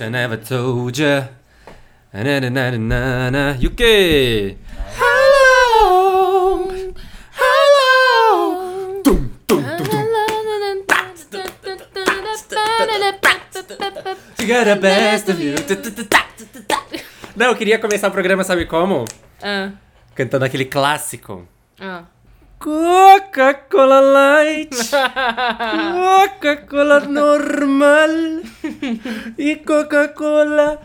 Wish I never told ya. Na, na, na, na, na. Quê? Hello! Hello! Tum, tum, tum, tum. You got the best of you. Não, eu queria começar o programa, sabe como? Ah, Cantando aquele clássico. ah. Coca-Cola Light, Coca-Cola normal. E Coca-Cola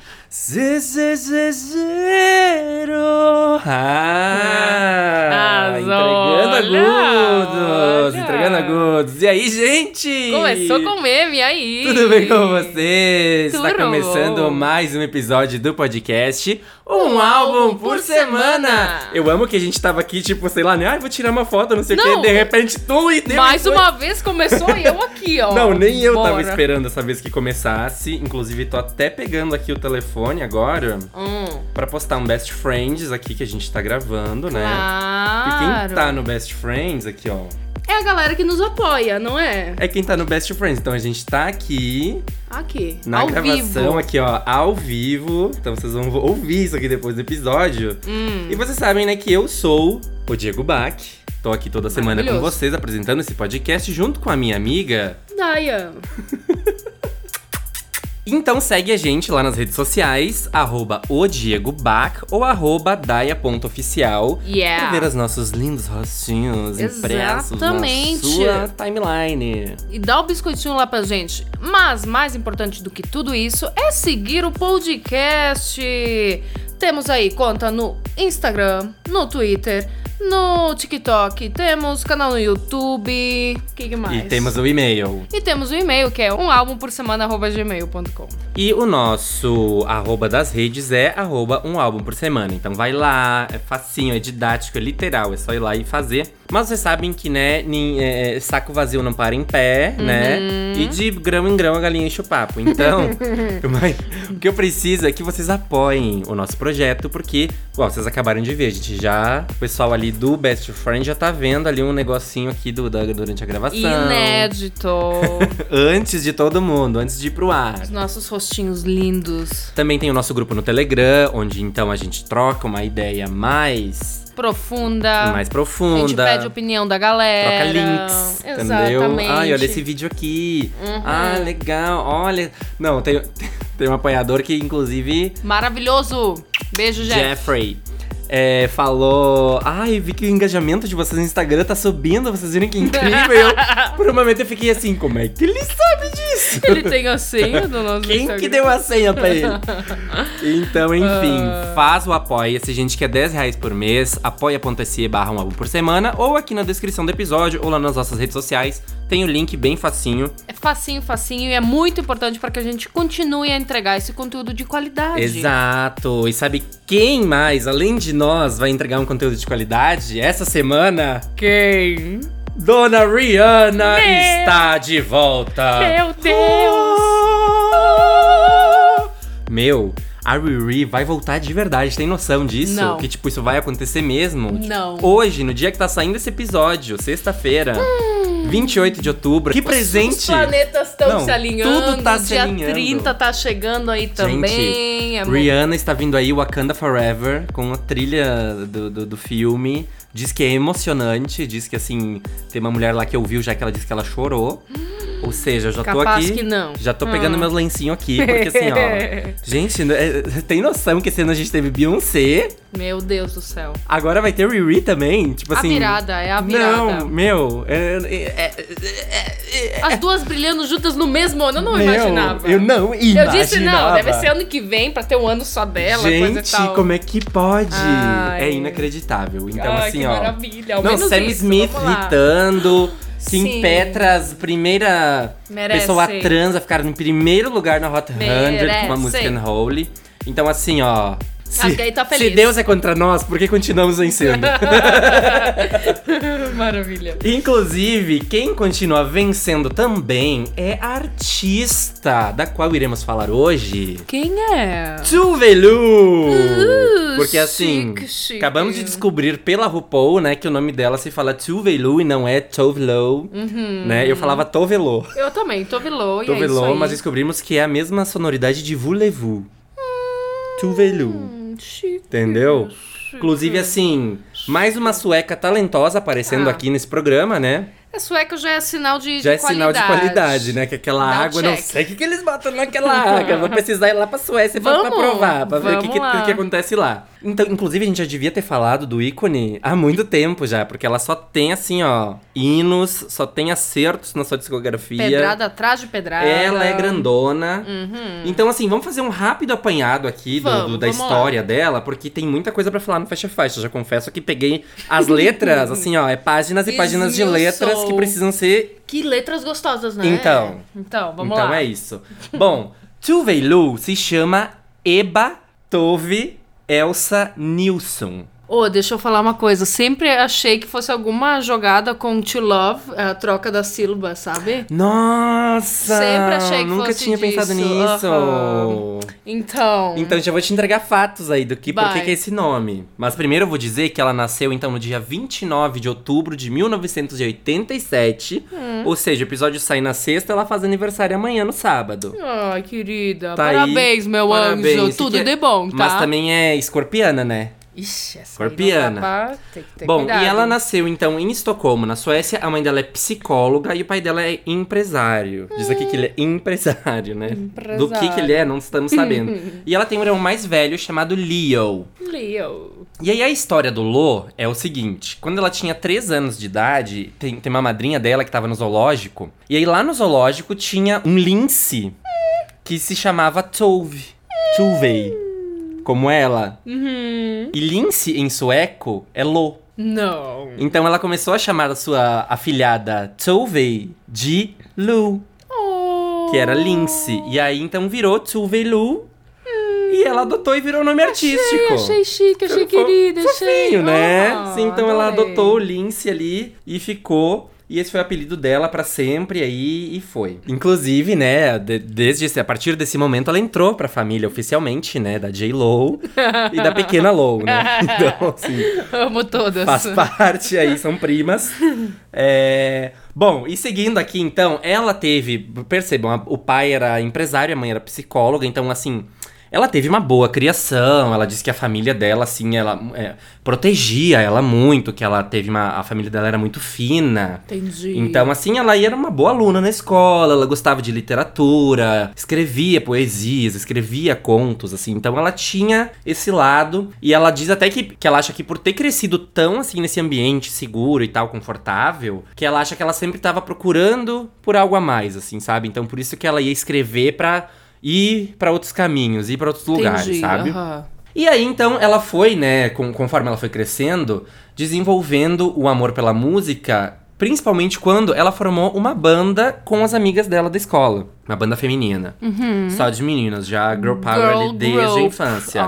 zero. Ah, entregando agudos, olha. entregando agudos. E aí, gente? Começou com meme, e aí? Tudo bem com vocês? Está começando mais um episódio do podcast Um, álbum por semana. Eu amo que a gente tava aqui, tipo, sei lá, né? Ai, vou tirar uma foto, não sei o quê. De repente, tu e Mais uma vez começou e eu aqui, ó. Não, nem eu tava Bora. esperando essa vez que começasse. Inclusive, tô até pegando aqui o telefone agora Hum, pra postar um Best Friends aqui que a gente tá gravando, né? E claro. quem tá no Best Friends aqui, ó, É a galera que nos apoia, não é? é quem tá no Best Friends. Então a gente tá aqui Aqui, na ao gravação, vivo. aqui, ó, ao vivo. Então vocês vão ouvir isso aqui depois do episódio. Hum, E vocês sabem, né, que eu sou o Diego Bach. Tô aqui toda semana com vocês apresentando esse podcast junto com a minha amiga. Daya. Então segue a gente lá nas redes sociais, arroba o Diego Bach ou arroba daia.oficial. Pra Yeah. ver os nossos lindos rostinhos impressos na sua timeline. E dá o biscoitinho lá pra gente. Mas, mais importante do que tudo isso, é seguir o podcast. Temos aí conta no Instagram, no Twitter, no TikTok, temos canal no YouTube. O que, que mais? E temos o e-mail. E temos o e-mail, que é um álbum por semana, gmail.com. E o nosso arroba das redes é arroba um álbum por semana. Então vai lá, é facinho, é didático, é literal, é só ir lá e fazer. Mas vocês sabem que, né, nin- é, saco vazio não para em pé, né? E de grão em grão a galinha enche o papo. Então, mas o que eu preciso é que vocês apoiem o nosso projeto, porque, bom, vocês acabaram de ver, a gente já, o pessoal ali do Best Friend já tá vendo ali um negocinho aqui do, da- durante a gravação. Inédito. Antes de todo mundo, antes de ir pro ar. Os nossos rostinhos lindos. Também tem o nosso grupo no Telegram, onde então a gente troca uma ideia mais, Profunda. mais A gente profunda. pede opinião da galera. Troca links, Exatamente. entendeu? Ai, olha esse vídeo aqui. Uhum. Ah, legal, olha. Não, tem, tem um apoiador que, inclusive, Maravilhoso. Beijo, Jeff. Jeffrey, é, falou. Ai, vi que o engajamento de vocês no Instagram tá subindo, vocês viram que incrível. eu, por um momento eu fiquei assim, como é que ele sabe disso? Ele tem a senha do nosso Quem Instagram. que deu a senha pra ele? Então, enfim, Ah. faz o apoia. Se a gente quer 10 reais por mês, apoia.se barra um álbum por semana, ou aqui na descrição do episódio, ou lá nas nossas redes sociais. Tem o link bem facinho. É facinho, facinho e é muito importante para que a gente continue a entregar esse conteúdo de qualidade. Exato. E sabe quem mais, além de nós, vai entregar um conteúdo de qualidade? Essa semana, Quem? Dona Rihanna Meu- está de volta. Meu Deus! Oh! Meu, a Riri vai voltar de verdade, tem noção disso? Não. Que, tipo, isso vai acontecer mesmo? Não. Hoje, no dia que tá saindo esse episódio, sexta-feira, 28 de outubro. Que presente! Os planetas estão se alinhando. tudo tá se dia alinhando. 30 tá chegando aí também. é mo- Rihanna está vindo aí, Wakanda Forever, com a trilha do, do, do filme. Diz que é emocionante, diz que assim, tem uma mulher lá que ouviu já que ela disse que ela chorou. Ou seja, eu já tô Capaz aqui. que não. Já tô pegando Hum. meus lencinhos aqui, porque assim, ó. gente, é, tem noção que esse ano a gente teve Beyoncé, Meu Deus do céu. agora vai ter Riri também? Tipo A assim. virada, é a virada. Não, meu. é- é- é- é- As duas brilhando juntas no mesmo ano, eu não meu, imaginava. Eu não Eu imaginava. disse não, deve ser ano que vem pra ter um ano só dela, coisa e Gente, como é que pode? Ai. É inacreditável. Então, Ai, assim, que ó. maravilha. Ao Não, Sam isso, Smith gritando. Kim Sim. Petras, primeira Merece. pessoa trans a ficar em primeiro lugar na Hot 100 com a Merece. música Unholy. Então, assim, ó. Se, feliz. se Deus é contra nós, por que continuamos vencendo? Maravilha. Inclusive, quem continua vencendo também é a artista da qual iremos falar hoje. Quem é? Tuvelu! Uh, Porque assim, chique, chique. acabamos de descobrir pela RuPaul, né, que o nome dela se fala Tuvelu e não é Tovelo, Uhum. né? Eu falava Tovelo. Eu também, Tovilô, e é Tovelo, aí. mas descobrimos que é a mesma sonoridade de. Tuvelu. Hum, chique, Entendeu? Inclusive, assim, mais uma sueca talentosa aparecendo Ah. aqui nesse programa, né? É sueco já é sinal de, Já é de sinal de qualidade, né? Que aquela Dá água, não sei o que, que eles botam naquela água. Vou precisar ir lá pra Suécia pra, pra Vamos, provar, pra ver o que, vamos que, que acontece lá. Então, inclusive, a gente já devia ter falado do ícone há muito tempo já, porque ela só tem, assim, ó, hinos, só tem acertos na sua discografia. Pedrada atrás de pedrada. Ela é grandona. Uhum. Então, assim, vamos fazer um rápido apanhado aqui Vamos, do- da vamos lá. história dela, porque tem muita coisa pra falar no Faixa Faixa. Já confesso que peguei as letras, assim, ó, é páginas e páginas de letras que precisam ser. Que letras gostosas, né? Então. Então, vamos então lá. é isso. Bom, Tuvelu se chama Eba Tove Elsa Nilsson. Ô, deixa eu falar uma coisa. Sempre achei que fosse alguma jogada com to love, a troca da sílaba, sabe? Nossa! Sempre achei que Nunca fosse tinha pensado disso. nisso. Aham. Então. Então já vou te entregar fatos aí do que por que é esse nome. Mas primeiro eu vou dizer que ela nasceu então no dia 29 de outubro de 1987. Hum. Ou seja, o episódio sai na sexta, ela faz aniversário amanhã no sábado. Ai, querida. Tá aí. Parabéns, meu Parabéns. anjo. Tudo que é- de bom, tá? Mas também é escorpiana, né? Ixi, essa dá pra- Tem que ter Bom, cuidado. e ela nasceu então em Estocolmo, na Suécia. A mãe dela é psicóloga e o pai dela é empresário. Diz aqui que ele é empresário, né? Do que que ele é, não estamos sabendo. e ela tem um irmão mais velho chamado Leo. Leo. E aí a história do Lô é o seguinte: quando ela tinha 3 anos de idade, tem, tem uma madrinha dela que tava no zoológico. E aí lá no zoológico tinha um lince que se chamava Tove. Tuvei. Como ela. Uhum. E lince em sueco é Lô. Não. Então ela começou a chamar a sua afilhada Tove de Lu, Oh. que era lince. E aí então virou Tove Lu. E ela adotou e virou nome artístico. Achei chique, achei querida, achei. Fofinho, né? Ah, Sim, então ela adorei. adotou o Lince ali e ficou. E esse foi o apelido dela pra sempre aí e foi. Inclusive, né, de- desde a partir desse momento ela entrou pra família oficialmente, né, da J Lo e da pequena Lo, né? Então, assim, Amo todas. faz parte aí, são primas. É, Bom, e seguindo aqui, então, ela teve. Percebam, a- o pai era empresário, a mãe era psicóloga, então, assim. Ela teve uma boa criação, ela disse que a família dela, assim, ela é, protegia ela muito, que ela teve uma. A família dela era muito fina. Entendi. Então, assim, ela era uma boa aluna na escola, ela gostava de literatura, escrevia poesias, escrevia contos, assim. Então, ela tinha esse lado. E ela diz até que, que ela acha que por ter crescido tão, assim, nesse ambiente seguro e tal, confortável, que ela acha que ela sempre tava procurando por algo a mais, assim, sabe? Então, por isso que ela ia escrever pra ir pra outros caminhos, ir pra outros lugares, Entendi, sabe? aham. E aí, então, ela foi, né, com- conforme ela foi crescendo, desenvolvendo o amor pela música, principalmente quando ela formou uma banda com as amigas dela da escola. Uma banda feminina. Só de meninas, já girl power Girl ali desde a infância.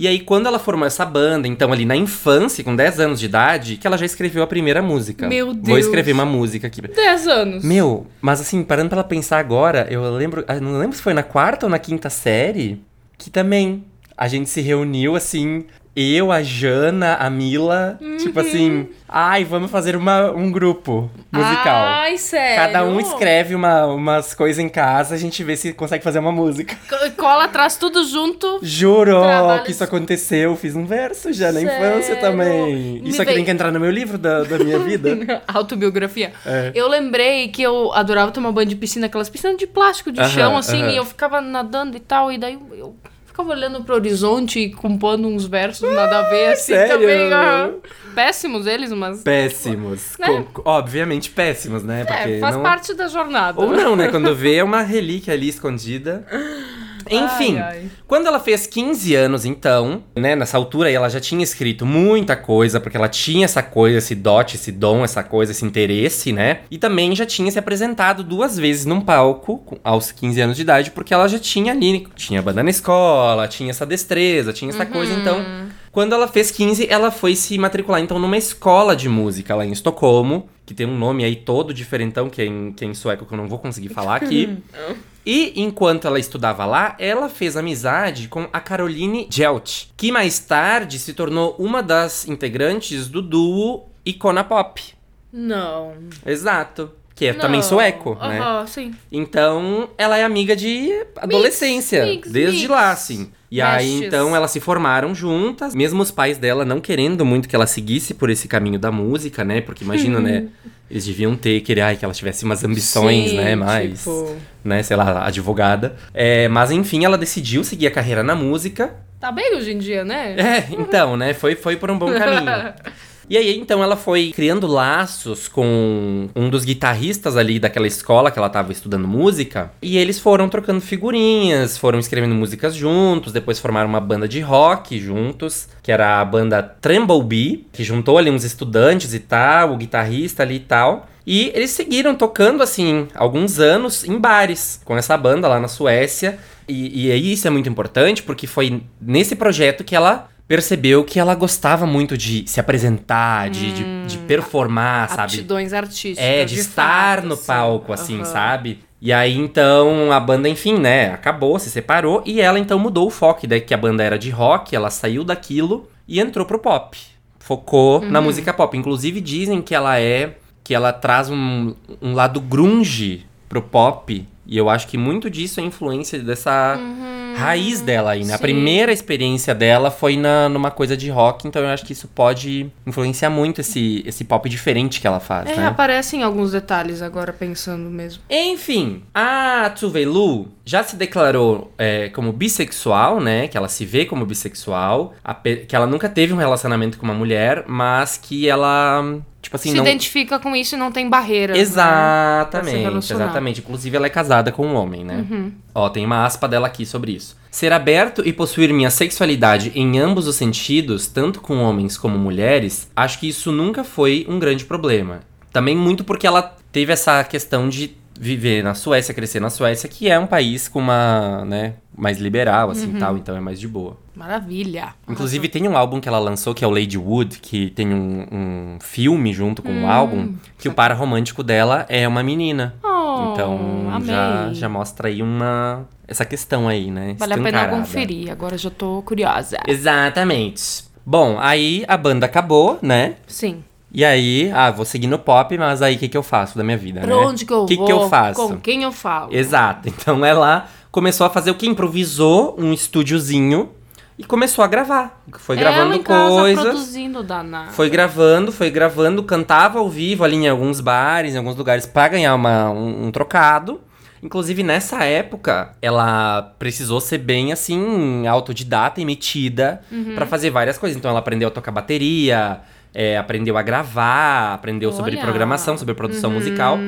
E aí, quando ela formou essa banda, então ali na infância, com 10 anos de idade, que ela já escreveu a primeira música. Meu Vou Deus. escrever uma música aqui. 10 anos. Meu, mas assim, parando pra ela pensar agora, eu lembro, eu não lembro se foi na quarta ou na quinta série, que também a gente se reuniu assim, eu, a Jana, a Mila, tipo Uhum. assim, ai, vamos fazer uma, um grupo musical. Ai, sério? Cada um escreve uma, umas coisas em casa, a gente vê se consegue fazer uma música. Co- Cola atrás tudo junto. Juro que isso aconteceu, fiz um verso já na Sério? infância também. Me Isso aqui veio- tem que entrar no meu livro da, da minha vida. Autobiografia. É. Eu lembrei que eu adorava tomar banho de piscina, aquelas piscinas de plástico de Aham, chão, assim, aham. e eu ficava nadando e tal, e daí eu ficava olhando pro horizonte e compondo uns versos nada a ver, assim, sério? também. aham. Péssimos eles, mas. Péssimos. Né? Com- obviamente péssimos, né? Porque É, faz não... parte da jornada. Ou não, né? Quando vê é uma relíquia ali escondida. Enfim, Ai, ai. quando ela fez 15 anos, então, né, nessa altura aí ela já tinha escrito muita coisa, porque ela tinha essa coisa, esse dote, esse dom, essa coisa, esse interesse, né? E também já tinha se apresentado duas vezes num palco aos 15 anos de idade, porque ela já tinha ali, tinha banda na escola, tinha essa destreza, tinha essa coisa, então. Quando ela fez 15, ela foi se matricular então numa escola de música lá em Estocolmo, que tem um nome aí todo diferentão, que é em, que é em sueco que eu não vou conseguir falar aqui. E enquanto ela estudava lá, ela fez amizade com a Caroline Gelt, que mais tarde se tornou uma das integrantes do duo Icona Pop. Não. Exato. Que é também Não. sueco, né? Aham, sim. Então, ela é amiga de adolescência, mix, desde mix. lá, assim. E aí, então, elas se formaram juntas, mesmo os pais dela não querendo muito que ela seguisse por esse caminho da música, né? Porque imagina, né? Eles deviam ter, querer, ai, que ela tivesse umas ambições, Sim, né? Mais, tipo- né? Sei lá, advogada. É, mas, enfim, ela decidiu seguir a carreira na música. Tá bem hoje em dia, né? É, então, né? Foi, foi por um bom caminho. E aí, então, ela foi criando laços com um dos guitarristas ali daquela escola que ela tava estudando música. E eles foram trocando figurinhas, foram escrevendo músicas juntos, depois formaram uma banda de rock juntos, que era a banda Tremblebee, que juntou ali uns estudantes e tal, o guitarrista ali e tal. E eles seguiram tocando, assim, alguns anos em bares com essa banda lá na Suécia. E, e isso é muito importante, porque foi nesse projeto que ela percebeu que ela gostava muito de se apresentar, de, de, de performar, sabe? Aptidões artísticas. É, de, estar fato, no assim. palco, assim, Aham. sabe? E aí, então, a banda, enfim, né, acabou, se separou, e ela, então, mudou o foco. Daí que a banda era de rock, ela saiu daquilo e entrou pro pop. Focou Uhum. na música pop. Inclusive, dizem que ela é... Que ela traz um, um lado grunge pro pop. E eu acho que muito disso é influência dessa raiz dela aí, né? A sim. primeira experiência dela foi na, numa coisa de rock, então eu acho que isso pode influenciar muito esse, esse pop diferente que ela faz, É, né? aparecem alguns detalhes agora pensando mesmo. Enfim, a Tsuve Lu já se declarou é, como bissexual, né? Que ela se vê como bissexual, que ela nunca teve um relacionamento com uma mulher, mas que ela, tipo assim, Se não... identifica com isso e não tem barreira. Se Exatamente, exatamente. Inclusive, ela é casada com um homem, né? Ó, tem uma aspa dela aqui sobre isso. Ser aberto e possuir minha sexualidade em ambos os sentidos, tanto com homens como mulheres, acho que isso nunca foi um grande problema. Também muito porque ela teve essa questão de viver na Suécia, crescer na Suécia, que é um país com uma, né, mais liberal, assim, tal, então é mais de boa. Maravilha. Inclusive, tem um álbum que ela lançou, que é o Lady Wood, que tem um, um filme junto com o álbum, que o par romântico dela é uma menina. Oh, Então, amei. já, já mostra aí uma... Essa questão aí, né? Vale a pena conferir, agora já tô curiosa. Exatamente. Bom, aí a banda acabou, né? Sim. E aí, ah, vou seguir no pop, mas aí o que, que eu faço da minha vida, Pra né? onde que eu que vou? que eu faço? Com quem eu falo? Exato. Então ela começou a fazer o que? Improvisou um estúdiozinho e começou a gravar. Foi Ela gravando em casa coisas. produzindo danado. Foi gravando, foi gravando, cantava ao vivo ali em alguns bares, em alguns lugares, pra ganhar uma, um, um trocado. Inclusive, nessa época, ela precisou ser bem, assim, autodidata e metida Uhum. pra fazer várias coisas. Então, ela aprendeu a tocar bateria, é, aprendeu a gravar, aprendeu sobre Olha. programação, sobre produção Uhum. musical.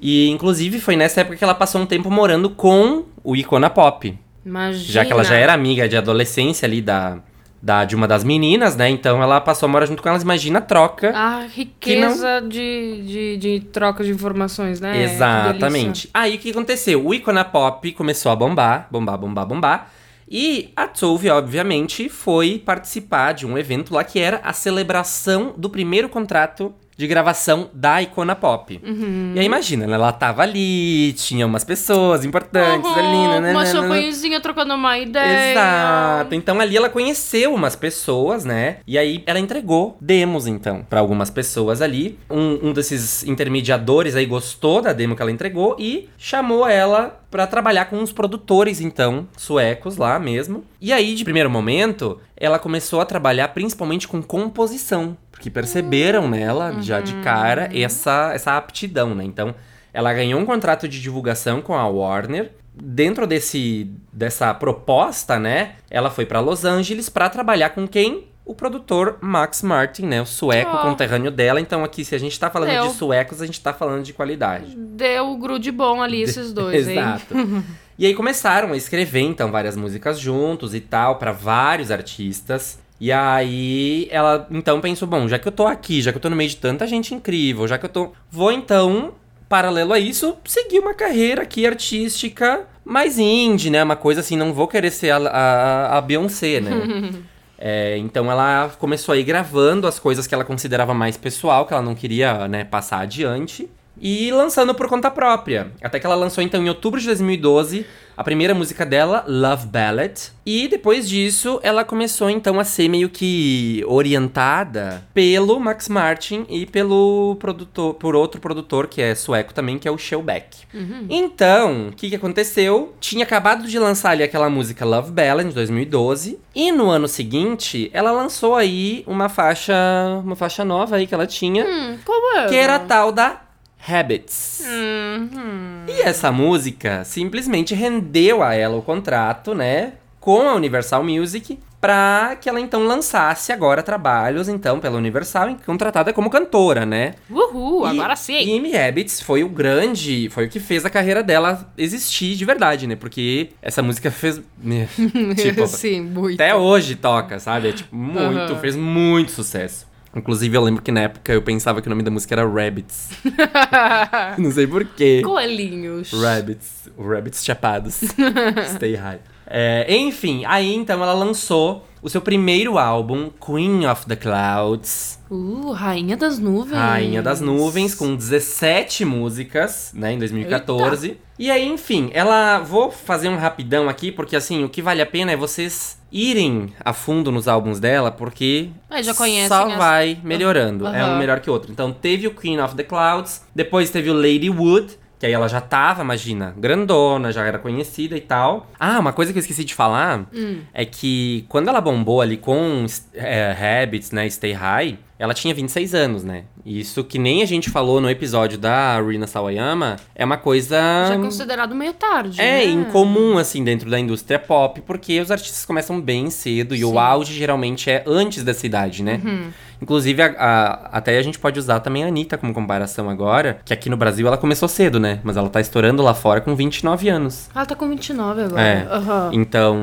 E, inclusive, foi nessa época que ela passou um tempo morando com o Icona Pop. Imagina. Já que ela já era amiga de adolescência ali da, da, de uma das meninas, né? Então ela passou a morar junto com elas. Imagina a troca. A riqueza de, de, de troca de informações, né? Que Exatamente. Aí o que aconteceu? O Icona Pop começou a bombar, bombar, bombar, bombar. E a Tove, obviamente, foi participar de um evento lá que era a celebração do primeiro contrato de gravação da Icona Pop. Uhum. E aí imagina, né? Ela tava ali, tinha umas pessoas importantes ali, né? Uma né, né, né. champanhezinha trocando uma ideia. Exato. Então ali ela conheceu umas pessoas, né? E aí ela entregou demos, então, pra algumas pessoas ali. Um, um desses intermediadores aí gostou da demo que ela entregou e chamou ela pra trabalhar com uns produtores, então, suecos lá mesmo. E aí, de primeiro momento, ela começou a trabalhar principalmente com composição. Porque perceberam nela, já de cara, essa, essa aptidão, né? Então, ela ganhou um contrato de divulgação com a Warner. Dentro desse, dessa proposta, né? Ela foi pra Los Angeles pra trabalhar com quem? O produtor Max Martin, né? O sueco Oh. conterrâneo dela. Então, aqui, se a gente tá falando É, de o- suecos, a gente tá falando de qualidade. Deu grude bom ali esses dois, hein? Exato. E aí começaram a escrever, então, várias músicas juntos e tal, pra vários artistas. E aí ela então pensou, bom, já que eu tô aqui, já que eu tô no meio de tanta gente incrível, já que eu tô. Vou então, paralelo a isso, seguir uma carreira aqui artística mais indie, né? Uma coisa assim, não vou querer ser a, a, a Beyoncé, né? É, então ela começou aí gravando as coisas que ela considerava mais pessoal, que ela não queria, né, passar adiante. E lançando por conta própria. Até que ela lançou então em outubro de 2012 a primeira música dela, Love Ballad. E depois disso, ela começou então a ser meio que orientada pelo Max Martin e pelo produtor, por outro produtor que é sueco também, que é o Shellback. Então, o que, que aconteceu? Tinha acabado de lançar ali aquela música Love Ballad de 2012. E no ano seguinte, ela lançou aí uma faixa, uma faixa nova aí que ela tinha, Hum, como é? que era a tal da Habits. Uhum. E essa música simplesmente rendeu a ela o contrato, né, com a Universal Music, pra que ela então lançasse agora trabalhos, então, pela Universal, contratada como cantora, né? Uhul, E- agora sim. E Amy Habits foi o grande, foi o que fez a carreira dela existir de verdade, né? Porque essa música fez, né, tipo, sim, muito. até hoje toca, sabe? É tipo muito, Aham. fez muito sucesso. Inclusive, eu lembro que na época eu pensava que o nome da música era Rabbits. Não sei porquê. Coelhinhos. Rabbits. Rabbits chapados. Stay high. É, enfim, aí então ela lançou o seu primeiro álbum, Queen of the Clouds. Uh, Rainha das Nuvens. Rainha das Nuvens, com 17 músicas, né, em 2014. E aí, enfim, ela. Vou fazer um rapidão aqui, porque assim, o que vale a pena é vocês irem a fundo nos álbuns dela, porque Ah, já conhecem só vai melhorando. É Aham. um melhor que o outro. Então teve o Queen of the Clouds, depois teve o Lady Wood. Que aí ela já tava, imagina, grandona, já era conhecida e tal. Ah, uma coisa que eu esqueci de falar Hum. é que quando ela bombou ali com é, Habits, né, Stay High, ela tinha 26 anos, né? Isso que nem a gente falou no episódio da Rina Sawayama, é uma coisa... Já é considerado meio tarde. É né? incomum, assim, dentro da indústria pop, porque os artistas começam bem cedo e Sim. o auge geralmente é antes dessa idade, né? Uhum. Inclusive, a- a- até a gente pode usar também a Anitta como comparação agora, que aqui no Brasil ela começou cedo, né? Mas ela tá estourando lá fora com 29 anos. Ela tá com 29 agora. É. Aham. Então,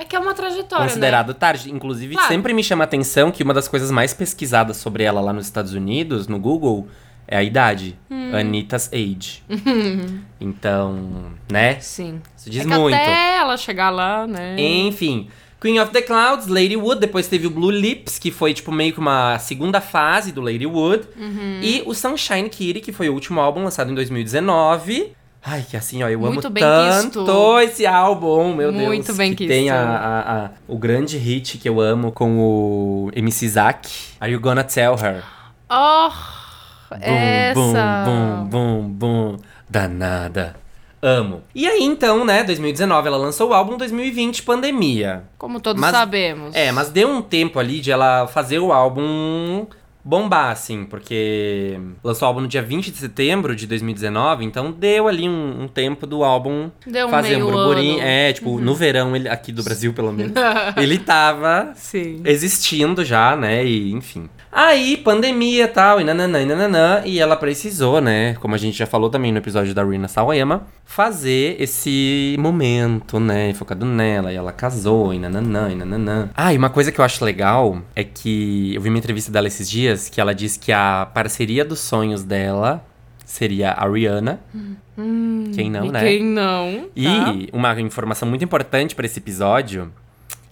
É que é uma trajetória, considerado tarde. Inclusive, Claro. sempre me chama a atenção que uma das coisas mais pesquisadas sobre ela lá nos Estados Unidos, no Google, é a idade. Hum. Anitta's age. então, né? né? Sim. Isso diz é muito. até ela chegar lá, né? Enfim. Queen of the Clouds, Lady Wood, depois teve o Blue Lips, que foi tipo meio que uma segunda fase do Lady Wood. Uhum. E o Sunshine Kitty, que foi o último álbum lançado em 2019. Ai, que assim, ó, eu Muito amo bem tanto esse álbum, meu Deus. Muito bem que tem a, a- a- o grande hit que eu amo com o MC Zack. Are You Gonna Tell Her? Oh, Bum, essa. Bum, bum, bum, bum. Danada. Amo. E aí, então, né, 2019 ela lançou o álbum, 2020, pandemia. Como todos Mas- sabemos. É, mas deu um tempo ali de ela fazer o álbum bombar, assim, porque lançou o álbum no dia 20 de setembro de 2019, então deu ali um, um tempo do álbum Deu um fazer um meio burburinho. ano. Uhum. É, tipo, no verão, ele, aqui do Brasil, pelo menos, ele tava Sim. existindo já, né? E enfim. Aí, pandemia e tal, e nananã, e nananã, e ela precisou, né? Como a gente já falou também no episódio da Rina Sawayama, fazer esse momento, né? Focado nela, e ela casou, e nananã, e nananã. Ah, e uma coisa que eu acho legal é que eu vi uma entrevista dela esses dias, que ela disse que a parceria dos sonhos dela seria a Rihanna. Quem não, né? Quem não? E tá? uma informação muito importante pra esse episódio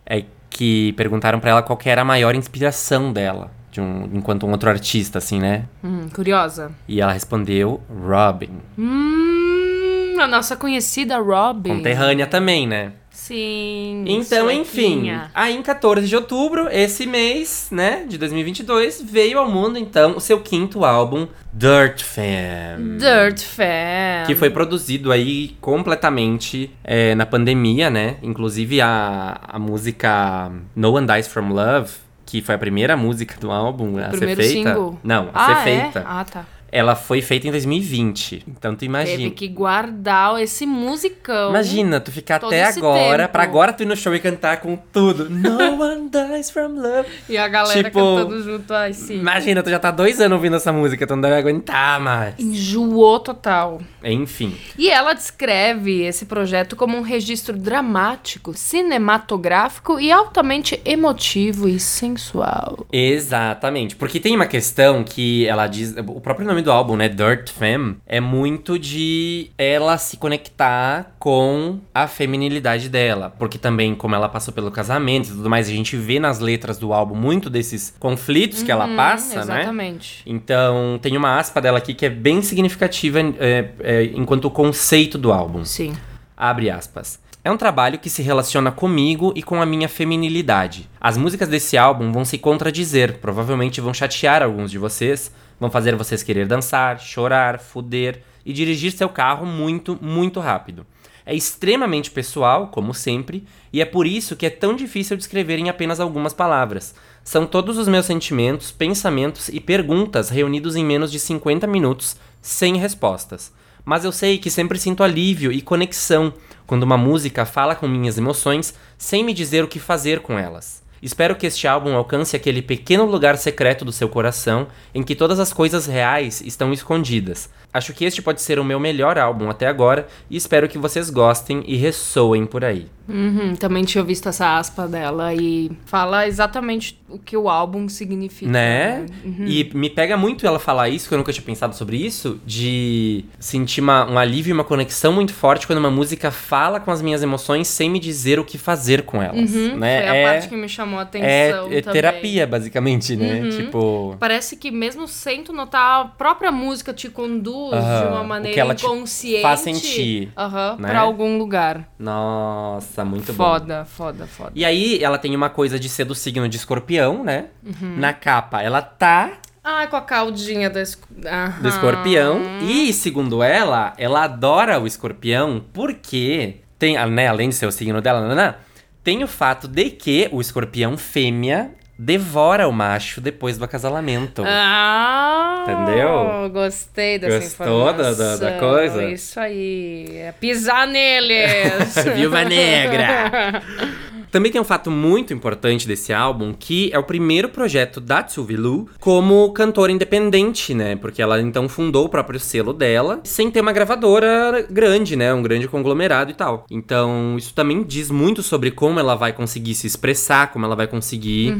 é que perguntaram pra ela qual era a maior inspiração dela, de um, enquanto um outro artista, assim, né? Hum, curiosa. E ela respondeu Robin. Hum, a nossa conhecida Robin. Conterrânea também, né? Sim. Então, enfim, aí em 14 de outubro, esse mês, né, de 2022, veio ao mundo, então, o seu quinto álbum, Dirt Fam. Dirt Fan. Que foi produzido aí completamente é, na pandemia, né? Inclusive a, a música No One Dies From Love, que foi a primeira música do álbum a primeiro ser feita. single. Não, a ah, ser é? feita. Ah, tá. Ela foi feita em 2020. Então tu imagina. Teve que guardar esse musicão. Imagina, tu ficar até agora, tempo. pra agora tu ir no show e cantar com tudo. No one dies from love. E a galera Tipo, cantando junto. Ai, sim. Imagina, tu já tá dois anos ouvindo essa música, tu não deve aguentar mais. Enjoou total. Enfim. E ela descreve esse projeto como um registro dramático, cinematográfico e altamente emotivo e sensual. Exatamente. Porque tem uma questão que ela diz. O próprio nome do álbum, né? Dirt Femme, é muito de ela se conectar com a feminilidade dela. Porque também, como ela passou pelo casamento e tudo mais, a gente vê nas letras do álbum muito desses conflitos que ela Hum, passa, né? Exatamente. Então, tem uma aspa dela aqui que é bem significativa é, é, enquanto conceito do álbum. Sim. Abre aspas. É um trabalho que se relaciona comigo e com a minha feminilidade. As músicas desse álbum vão se contradizer, provavelmente vão chatear alguns de vocês, vão fazer vocês querer dançar, chorar, fuder e dirigir seu carro muito, muito rápido. É extremamente pessoal, como sempre, e é por isso que é tão difícil descrever em apenas algumas palavras. São todos os meus sentimentos, pensamentos e perguntas reunidos em menos de 50 minutos, sem respostas. Mas eu sei que sempre sinto alívio e conexão quando uma música fala com minhas emoções sem me dizer o que fazer com elas. Espero que este álbum alcance aquele pequeno lugar secreto do seu coração em que todas as coisas reais estão escondidas. Acho que este pode ser o meu melhor álbum até agora e espero que vocês gostem e ressoem por aí. Uhum, também tinha visto essa aspa dela e fala exatamente o que o álbum significa. Né? Uhum. E me pega muito ela falar isso, que eu nunca tinha pensado sobre isso, de sentir uma- um alívio e uma conexão muito forte quando uma música fala com as minhas emoções sem me dizer o que fazer com elas. Uhum, né? Foi a é, parte que me chamou a atenção é, é também. terapia, basicamente, né? Uhum. Tipo. Parece que mesmo sem tu notar, a própria música te conduz de o uma que maneira ela te inconsciente. faz sentir, né? pra algum lugar. Nossa, muito bom. foda, foda, foda. E aí, ela tem uma coisa de ser do signo de escorpião, né? Uhum. Na capa, ela tá Ah, com a caldinha esco... Aham. do escorpião. E, segundo ela, ela adora o escorpião porque tem, né, além de ser o signo dela, nananã, tem o fato de que o escorpião fêmea devora o macho depois do acasalamento. Ah, Entendeu? Gostei dessa Gostou da- da- da informação. coisa? Isso aí. É pisar neles. Viúva Negra. Também tem um fato muito importante desse álbum, que é o primeiro projeto da Tsuvilu como cantora independente, né? Porque ela então fundou o próprio selo dela, sem ter uma gravadora grande, né? Um grande conglomerado e tal. Então, isso também diz muito sobre como ela vai conseguir se expressar, como ela vai conseguir.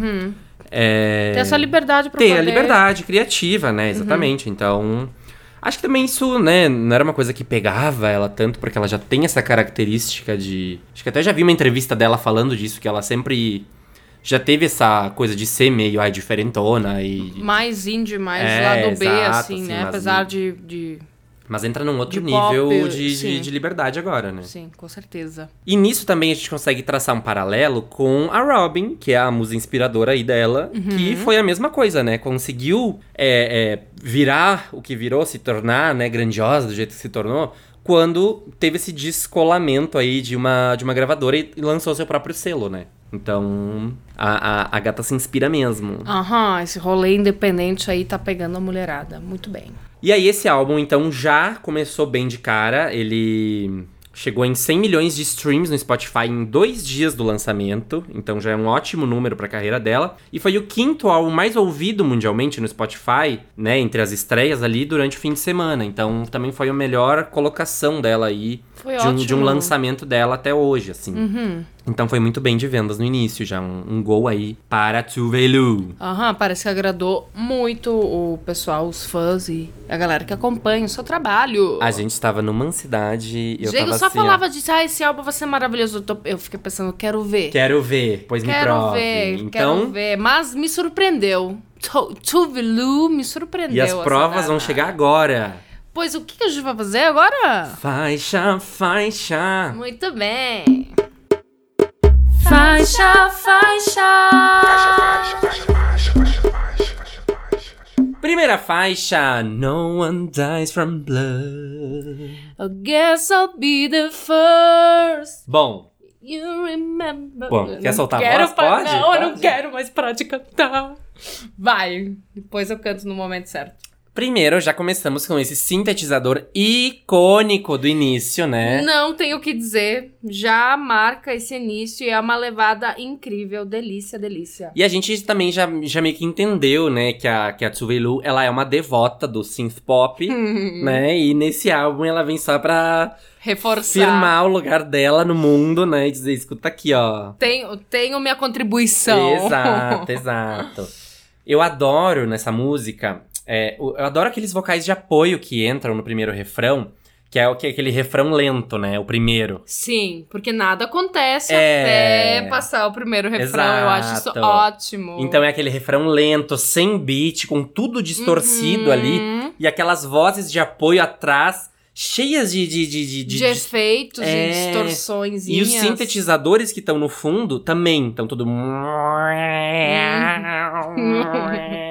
é, Ter essa liberdade pra ter a poder- liberdade criativa, né? Exatamente. Então, acho que também isso, né, não era uma coisa que pegava ela tanto, porque ela já tem essa característica de. Acho que até já vi uma entrevista dela falando disso, que ela sempre já teve essa coisa de ser meio ai, diferentona e. Mais indie, mais É, lado B, exato, assim, assim, né? Apesar de, de... Mas entra num outro De nível pop, de, de, de liberdade agora, né? Sim, com certeza. E nisso também a gente consegue traçar um paralelo com a Robin, que é a musa inspiradora aí dela, que foi a mesma coisa, né? Conseguiu é, é, virar o que virou, se tornar, né, grandiosa do jeito que se tornou, quando teve esse descolamento aí de uma, de uma gravadora e, lançou seu próprio selo, né? Então, a, a, a gata se inspira mesmo. Aham, esse rolê independente aí tá pegando a mulherada. Muito bem. E aí esse álbum, então, já começou bem de cara. Ele chegou em 100 milhões de streams no Spotify em dois dias do lançamento. Então já é um ótimo número pra carreira dela. E foi o quinto álbum mais ouvido mundialmente no Spotify, né? Entre as estreias ali durante o fim de semana. Então também foi a melhor colocação dela aí. De um, de um lançamento dela até hoje, assim. Uhum. Então foi muito bem de vendas no início, já um, um gol aí para Tuvelu. Aham, parece que agradou muito o pessoal, os fãs e a galera que acompanha o seu trabalho. A gente estava numa cidade e eu Diego tava só assim, ó, falava disso, ah, esse álbum vai ser maravilhoso. Eu, tô- eu fiquei pensando, quero ver. Quero ver, pois me Quero prove. ver, então, quero ver. Mas me surpreendeu. Tu- Tuvalu me surpreendeu. e as provas vão chegar agora. Pois o que que a gente vai fazer agora? Faixa, faixa. Muito bem. Faixa, faixa. Primeira faixa, No One Dies From Blood. I guess I'll be the first. Bom, You remember. Bom, quer soltar a voz? Pode? Não, eu não Pode? quero mais parar de cantar. Vai. Depois eu canto no momento certo. Primeiro, já começamos com esse sintetizador icônico do início, né? Não tenho o que dizer. Já marca esse início e é uma levada incrível. Delícia, delícia. E a gente também já, já meio que entendeu, né, que a, que a Tsuvelu, ela é uma devota do synth pop, né? E nesse álbum ela vem só pra Reforçar. firmar o lugar dela no mundo, né? E dizer, escuta aqui, ó. Tenho, tenho minha contribuição. Exato, exato. Eu adoro nessa música, é, eu adoro aqueles vocais de apoio que entram no primeiro refrão, que é o que é aquele refrão lento, né? O primeiro. Sim, porque nada acontece É. até passar o primeiro refrão. Eu acho isso Exato. ótimo. Então é aquele refrão lento, sem beat, com tudo distorcido ali. Uhum. E aquelas vozes de apoio atrás, cheias de. de, de, de- De, de- efeitos, É. de distorções. E os sintetizadores que estão no fundo também estão tudo.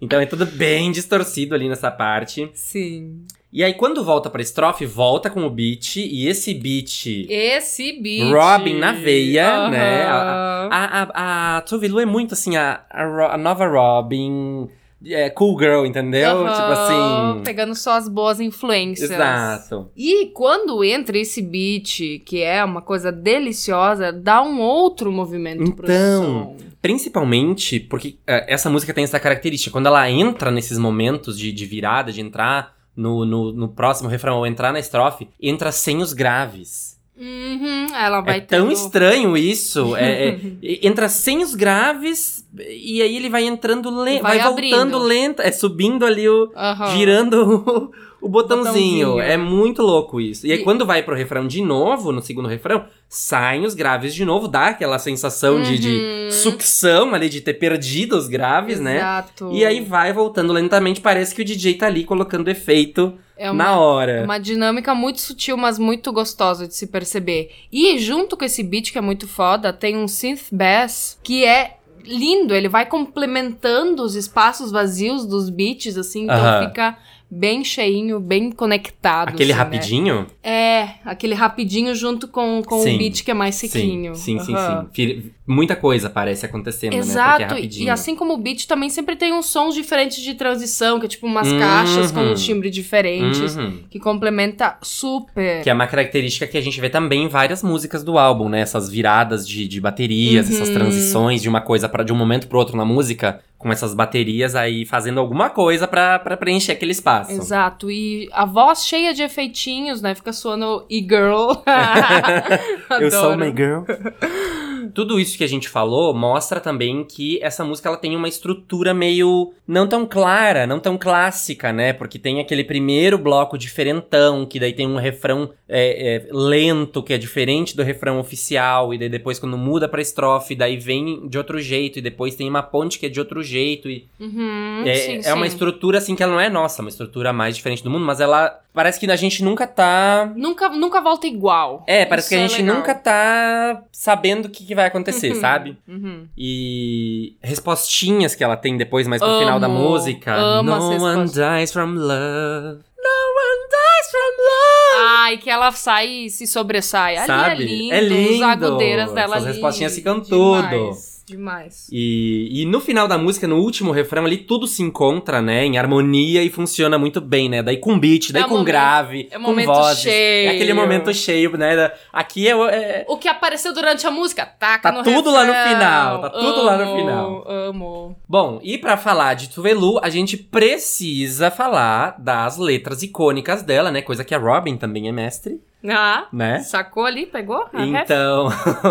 então é tudo bem distorcido ali nessa parte. Sim. E aí, quando volta pra estrofe, volta com o beat. E esse beat. Esse beat. Robin na veia, né? Aham. A, a, a Tove Lo é muito assim, a, a, a nova Robin. É, cool girl, entendeu? Aham, Tipo assim. Pegando só as boas influências. Exato. E quando entra esse beat, que é uma coisa deliciosa, dá um outro movimento pro Então, som. Principalmente porque é, essa música tem essa característica. Quando ela entra nesses momentos de, de virada, de entrar no, no, no próximo refrão ou entrar na estrofe, entra sem os graves. Uhum, ela vai é tão estranho isso. é- é- entra sem os graves e aí ele vai entrando lento, vai, Vai voltando lento, é subindo ali o. Aham. Girando o, o botãozinho. Botãozinho. É muito louco isso. E aí, E- quando vai pro refrão de novo, no segundo refrão, saem os graves de novo, dá aquela sensação de, de Uhum. sucção ali, de ter perdido os graves, né? Exato. E aí vai voltando lentamente, parece que o DJ tá ali colocando efeito É uma, na hora. uma dinâmica muito sutil, mas muito gostosa de se perceber. E junto com esse beat que é muito foda, tem um synth bass que é lindo, ele vai complementando os espaços vazios dos beats, assim, então Aham. fica bem cheinho, bem conectado. Aquele assim, né? rapidinho? É, aquele rapidinho junto com, com Sim. o beat que é mais sequinho. Sim, sim, sim, Aham. sim. Fi- Muita coisa parece acontecendo, né? É Exato, e- rapidinho. e assim como o beat também sempre tem uns sons diferentes de transição, que é tipo umas Uhum. caixas com uns timbres diferentes, Uhum. que complementa super. Que é uma característica que a gente vê também em várias músicas do álbum, né? Essas viradas de, de baterias, Uhum. essas transições de uma coisa para de um momento pro outro na música, com essas baterias aí fazendo alguma coisa pra pra preencher aquele espaço. Exato, e a voz cheia de efeitinhos, né? Fica soando e-girl. Eu sou my girl. Tudo isso que a gente falou mostra também que essa música ela tem uma estrutura meio não tão clara, não tão clássica, né? Porque tem aquele primeiro bloco diferentão, que daí tem um refrão é, é, lento, que é diferente do refrão oficial, e daí depois quando muda pra estrofe, daí vem de outro jeito, e depois tem uma ponte que é de outro jeito, e Uhum, é, sim, é uma estrutura assim que ela não é nossa, uma estrutura mais diferente do mundo, mas ela parece que a gente nunca tá Nunca, nunca volta igual. é, parece Isso que a é gente nunca tá sabendo o que, que vai acontecer, sabe? Uhum. E respostinhas que ela tem depois, mais pro final da música. amo as no one dies from love. No one dies from love. Ai, que ela sai e se sobressai. Ali Sabe? é lindo. É lindo. Os agudeiras dela ali. respostinhas ficam demais, tudo. Demais. E, e no final da música, no último refrão ali, tudo se encontra, né? Em harmonia e funciona muito bem, né? Daí com beat, daí É com momento- grave, é um com momento vozes. cheio. É aquele momento cheio, né? Aqui é, o- é, O que apareceu durante a música, taca Tá no tudo lá no refrão. final, tá tudo lá no Amo, final. Amo. Bom, e pra falar de Tuvelu, a gente precisa falar das letras icônicas dela, né? Coisa que a Robin também é mestre, Ah, né? sacou ali, pegou? a? Então,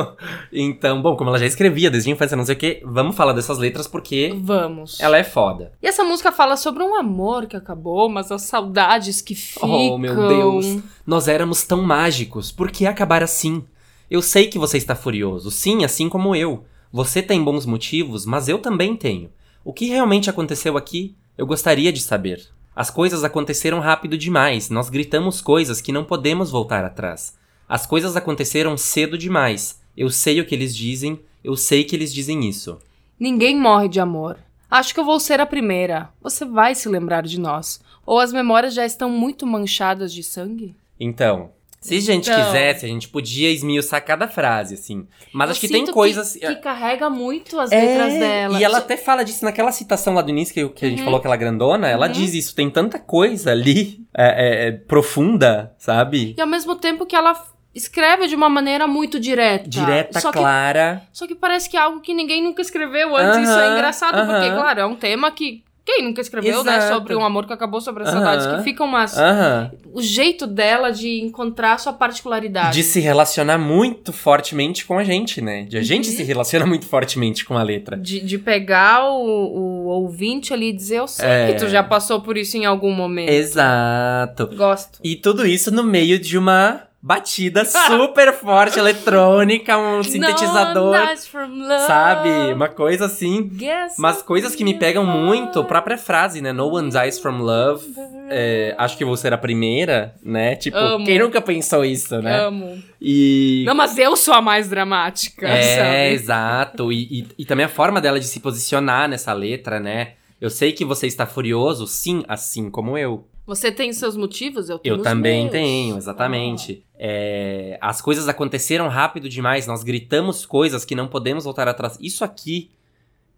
então, bom, como ela já escrevia desde a infância, não sei o que, vamos falar dessas letras porque Vamos. ela é foda. E essa música fala sobre um amor que acabou, mas as saudades que ficam. Oh, meu Deus. Nós éramos tão mágicos, por que acabar assim? Eu sei que você está furioso, sim, assim como eu. Você tem bons motivos, mas eu também tenho. O que realmente aconteceu aqui? Eu gostaria de saber. As coisas aconteceram rápido demais, nós gritamos coisas que não podemos voltar atrás. As coisas aconteceram cedo demais. Eu sei o que eles dizem, eu sei que eles dizem isso. Ninguém morre de amor. Acho que eu vou ser a primeira. Você vai se lembrar de nós. Ou as memórias já estão muito manchadas de sangue? Então, Se a gente Então. quisesse, a gente podia esmiuçar cada frase, assim. Mas acho que tem coisas. Que, que carrega muito as É, letras dela. E ela até fala disso naquela citação lá do início, que, que a gente Uhum. falou aquela grandona, ela Uhum. diz isso, tem tanta coisa ali é, é, é, profunda, sabe? E ao mesmo tempo que ela escreve de uma maneira muito direta. Direta, só que, clara. só que parece que é algo que ninguém nunca escreveu antes. Isso é engraçado, porque, claro, é um tema que. Quem nunca escreveu, né? Exato. Sobre um amor que acabou, sobre as saudades, Aham. que ficam umas. Aham. O jeito dela de encontrar sua particularidade. De se relacionar muito fortemente com a gente, né? De a gente Uhum. se relaciona muito fortemente com a letra. De, de pegar o, o ouvinte ali e dizer, eu sei É. que tu já passou por isso em algum momento. Exato. Gosto. E tudo isso no meio de uma batida super forte, eletrônica, um sintetizador, No one dies from love. sabe? Uma coisa assim. Guess Mas coisas que me pegam muito, própria frase, né? No one dies from love. É, acho que vou ser a primeira, né? Tipo, Amo. quem nunca pensou isso, né? Amo. E. Não, mas eu sou a mais dramática, É, sabe? exato. E, e, e também a forma dela de se posicionar nessa letra, né? Eu sei que você está furioso, sim, assim como eu. Você tem seus motivos? Eu tenho Eu também meus. tenho, exatamente. É, as coisas aconteceram rápido demais, nós gritamos coisas que não podemos voltar atrás. Isso aqui,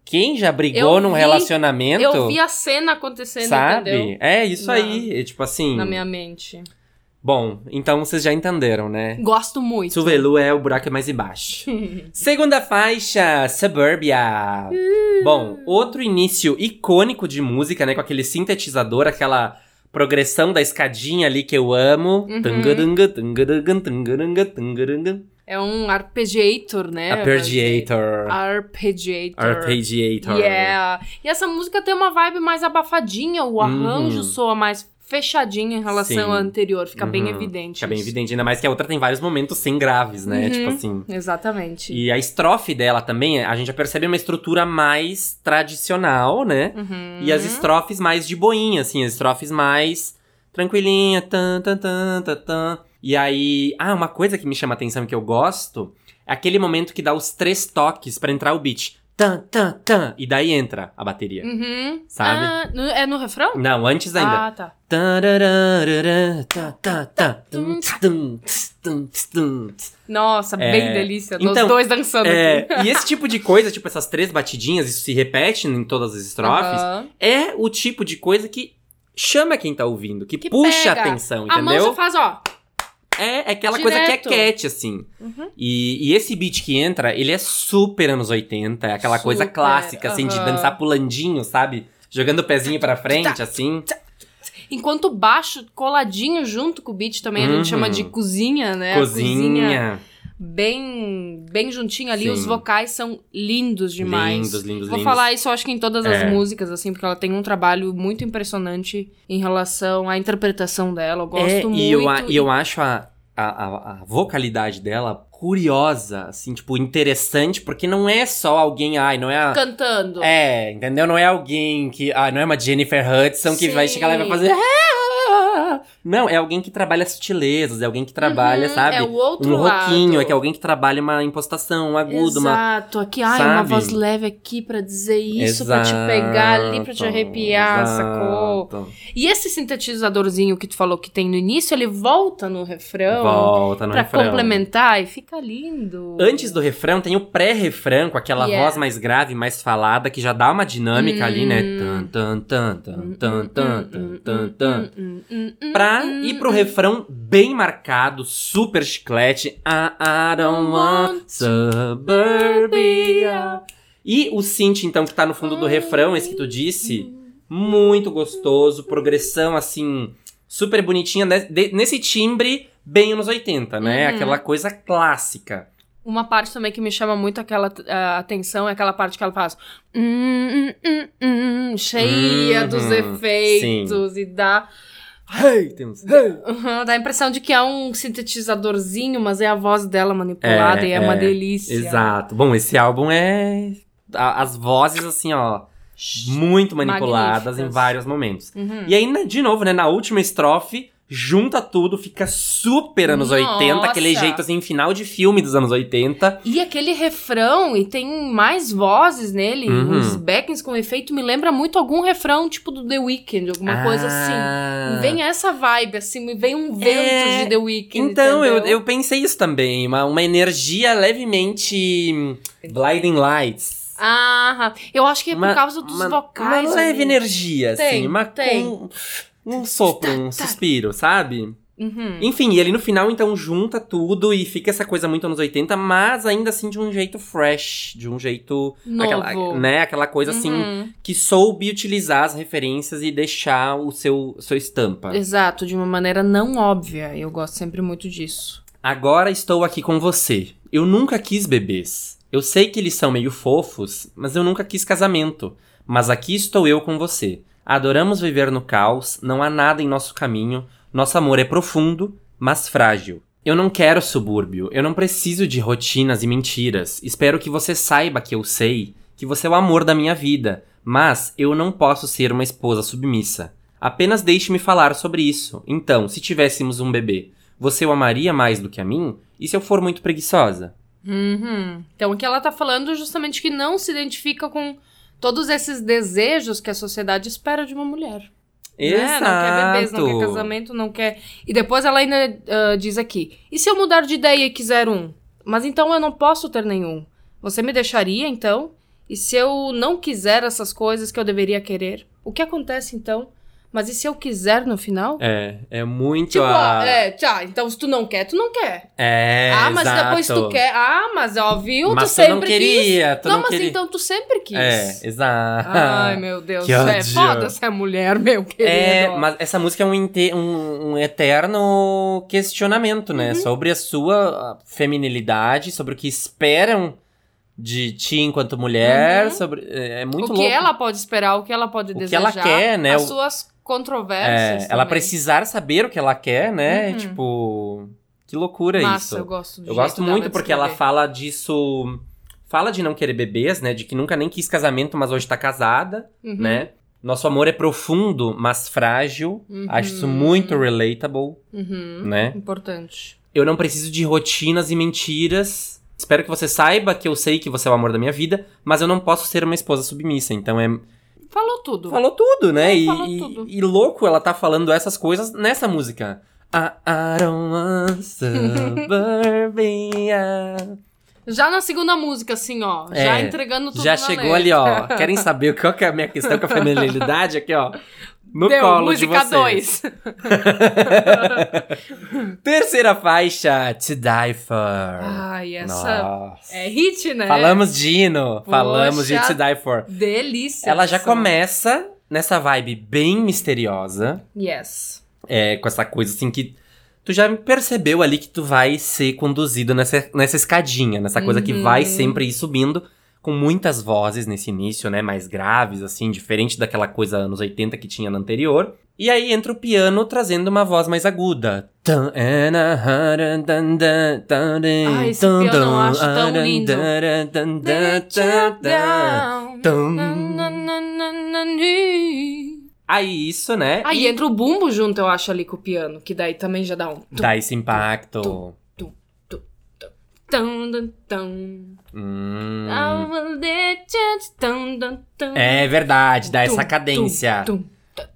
quem já brigou Eu num vi- relacionamento, Eu vi a cena acontecendo, sabe? entendeu? É isso Na- aí, é, tipo assim. Na minha mente. Bom, então vocês já entenderam, né? Gosto muito. Suvelu é o buraco mais embaixo. Segunda faixa, Suburbia. Bom, outro início icônico de música, né? Com aquele sintetizador, aquela progressão da escadinha ali que eu amo. Uhum. É um arpeggiator, né? Arpeggiator. Arpeggiator. Arpeggiator. Yeah. E essa música tem uma vibe mais abafadinha, o arranjo Uhum. soa mais fechadinho em relação Sim. à anterior, fica bem Uhum. evidente. Fica bem isso. evidente, ainda mais que a outra tem vários momentos sem graves, né? Uhum. Tipo assim. Exatamente. E a estrofe dela também, a gente já percebe uma estrutura mais tradicional, né? Uhum. E as estrofes mais de boinha, assim, as estrofes mais tranquilinha, tan, tan, tan, tan, tan. E aí, ah, uma coisa que me chama atenção que eu gosto é aquele momento que dá os três toques pra entrar o beat. Tan, tan, tan. E daí entra a bateria. Uhum. Sabe? Ah, no- é no refrão? Não, antes ainda. Ah, tá. Nossa, É, bem delícia. Os então, dois dançando É, aqui. e esse tipo de coisa, tipo essas três batidinhas, isso se repete em todas as estrofes, Aham. é o tipo de coisa que chama quem tá ouvindo, que, Que puxa a atenção, A mão entendeu? só faz, ó. É, é aquela coisa que é Direto. cat, assim. Uhum. E, e esse beat que entra, ele é super anos 80, é aquela coisa Super, clássica, assim, de dançar pulandinho, sabe? Jogando o pezinho pra frente, assim. Enquanto baixo coladinho junto com o beat também, a Uhum. gente chama de cozinha, né? A Cozinha. Bem, bem juntinho ali. Sim. Os vocais são lindos demais. Lindos, lindos, Vou lindos. falar isso, acho que em todas as É. músicas, assim, porque ela tem um trabalho muito impressionante em relação à interpretação dela. Eu gosto é, muito. E eu, a- e eu acho a, a, a- vocalidade dela curiosa, assim, tipo, interessante, porque não é só alguém, ai, não é a. Cantando. É, entendeu? Não é alguém que. Ah, não é uma Jennifer Hudson que vai Sim. chegar lá e vai fazer. "Ah!" Não, é alguém que trabalha sutilezas, é alguém que trabalha, Uhum, sabe? É o outro um roquinho, lado. é que é alguém que trabalha uma impostação, um agudo, uma. Exato, aqui, ai, uma Sabe? voz leve aqui pra dizer isso, pra te pegar ali, pra te arrepiar, sacou? Exato. E esse sintetizadorzinho que tu falou que tem no início, ele volta no refrão Volta no pra refrão. complementar e fica lindo. Antes do refrão tem o pré-refrão com aquela Yeah. voz mais grave, mais falada, que já dá uma dinâmica ali, né? Hum. Tan, tan, tan, tan, tan, tan, tan, tan. Pra hum, ir pro refrão bem marcado, super chiclete. I, I don't want suburbia. E o synth, então, que tá no fundo do refrão, esse que tu disse, muito gostoso, progressão, assim, super bonitinha, nesse timbre bem anos 80, né? Uhum. Aquela coisa clássica. Uma parte também que me chama muito aquela ah, atenção é aquela parte que ela faz hum, hum, hum, cheia Uhum, dos efeitos e dá Hey, temos. Hey. Uhum, dá a impressão de que é um sintetizadorzinho, mas é a voz dela manipulada É, e é, uma é, delícia. Exato. Bom, esse álbum é. As vozes, assim, ó, muito manipuladas em vários momentos. Uhum. E aí, né, de novo, né, na última estrofe, junta tudo, fica super anos Nossa. 80, aquele jeito assim, final de filme dos anos 80. E aquele refrão, e tem mais vozes nele, Uhum. uns backings com efeito, me lembra muito algum refrão, tipo do The Weeknd, alguma coisa assim. Ah. Vem essa vibe, assim, me vem um vento É, de The Weeknd. Então, eu, entendeu? eu pensei isso também, uma, uma energia levemente blinding lights. Ah, eu acho que é por Uma- causa dos uma, vocais. Uma leve ali. energia, Tem, assim, uma, tem. Um, um sopro, um Tá, tá. suspiro, sabe? Uhum. Enfim, e ali no final, então, junta tudo e fica essa coisa muito anos 80, mas ainda assim de um jeito fresh, de um jeito. Novo. Aquela, né, aquela coisa assim, Uhum. que soube utilizar as referências e deixar o seu, sua estampa. Exato, de uma maneira não óbvia. Eu gosto sempre muito disso. Agora estou aqui com você. Eu nunca quis bebês. Eu sei que eles são meio fofos, mas eu nunca quis casamento. Mas aqui estou eu com você. Adoramos viver no caos, não há nada em nosso caminho. Nosso amor é profundo, mas frágil. Eu não quero subúrbio, eu não preciso de rotinas e mentiras. Espero que você saiba que eu sei que você é o amor da minha vida, mas eu não posso ser uma esposa submissa. Apenas deixe-me falar sobre isso. Então, se tivéssemos um bebê, você o amaria mais do que a mim? E se eu for muito preguiçosa? Uhum. Então, o que ela tá falando é justamente que não se identifica com todos esses desejos que a sociedade espera de uma mulher. Né? Não quer bebês, não quer casamento, não quer. E depois ela ainda ah, diz aqui: e se eu mudar de ideia e quiser um? Mas então eu não posso ter nenhum. Você me deixaria então? E se eu não quiser essas coisas que eu deveria querer? O que acontece então? Mas e se eu quiser no final? É, é muito Tipo, a... ah, é, tá, então se tu não quer, tu não quer. É, ah, mas exato. depois tu quer. Ah, mas ó, viu? Mas tu tu sempre não queria, quis. tu não, não mas queria. então tu sempre quis. É, exato. Ai, meu Deus. Que é foda essa mulher, meu querido. É, mas essa música é um, inte- um- um eterno questionamento, Uhum. né? Sobre a sua feminilidade, sobre o que esperam de ti enquanto mulher, Uhum. sobre... É, é muito o louco. que ela pode esperar, o que ela pode O que desejar. ela quer, né? As O- suas É, controvérsias. ela precisar saber o que ela quer, né? Uhum. Tipo, que loucura Massa, isso. eu gosto Eu gosto muito porque ela fala disso. Fala de não querer bebês, né? De que nunca nem quis casamento, mas hoje tá casada, Uhum. né? Nosso amor é profundo, mas frágil. Uhum. Acho isso muito relatable, Uhum. né? Importante. Eu não preciso de rotinas e mentiras. Espero que você saiba que eu sei que você é o amor da minha vida, mas eu não posso ser uma esposa submissa. Então é. Falou tudo. Falou tudo, né? É, e, falou e- tudo. e louco ela tá falando essas coisas nessa música. I, I don't want suburbia. Já na segunda música, assim, ó. É, já entregando tudo Já chegou letra. ali, ó. Querem saber qual que é a minha questão com a feminilidade? Aqui, ó. No Deu, colo música de vocês. 2. Terceira faixa, To Die For. Ai, essa Nossa. é hit, né? Falamos de hino, falamos de Poxa. To Die For. Delícia. Ela já começa nessa vibe bem misteriosa, Yes. é, com essa coisa assim que tu já percebeu ali que tu vai ser conduzido nessa, nessa escadinha, nessa coisa que Uhum. vai sempre ir subindo, com muitas vozes nesse início, né, mais graves, assim, diferente daquela coisa anos 80 que tinha no anterior. E aí entra o piano trazendo uma voz mais aguda. Ai, esse piano eu acho tão lindo. Aí isso, né? Aí e entra o bumbo junto, eu acho, ali com o piano, que daí também já dá um. dá esse impacto. tum, tum, tum, tum. I will let you- tum, tum, tum. É verdade, dá essa cadência.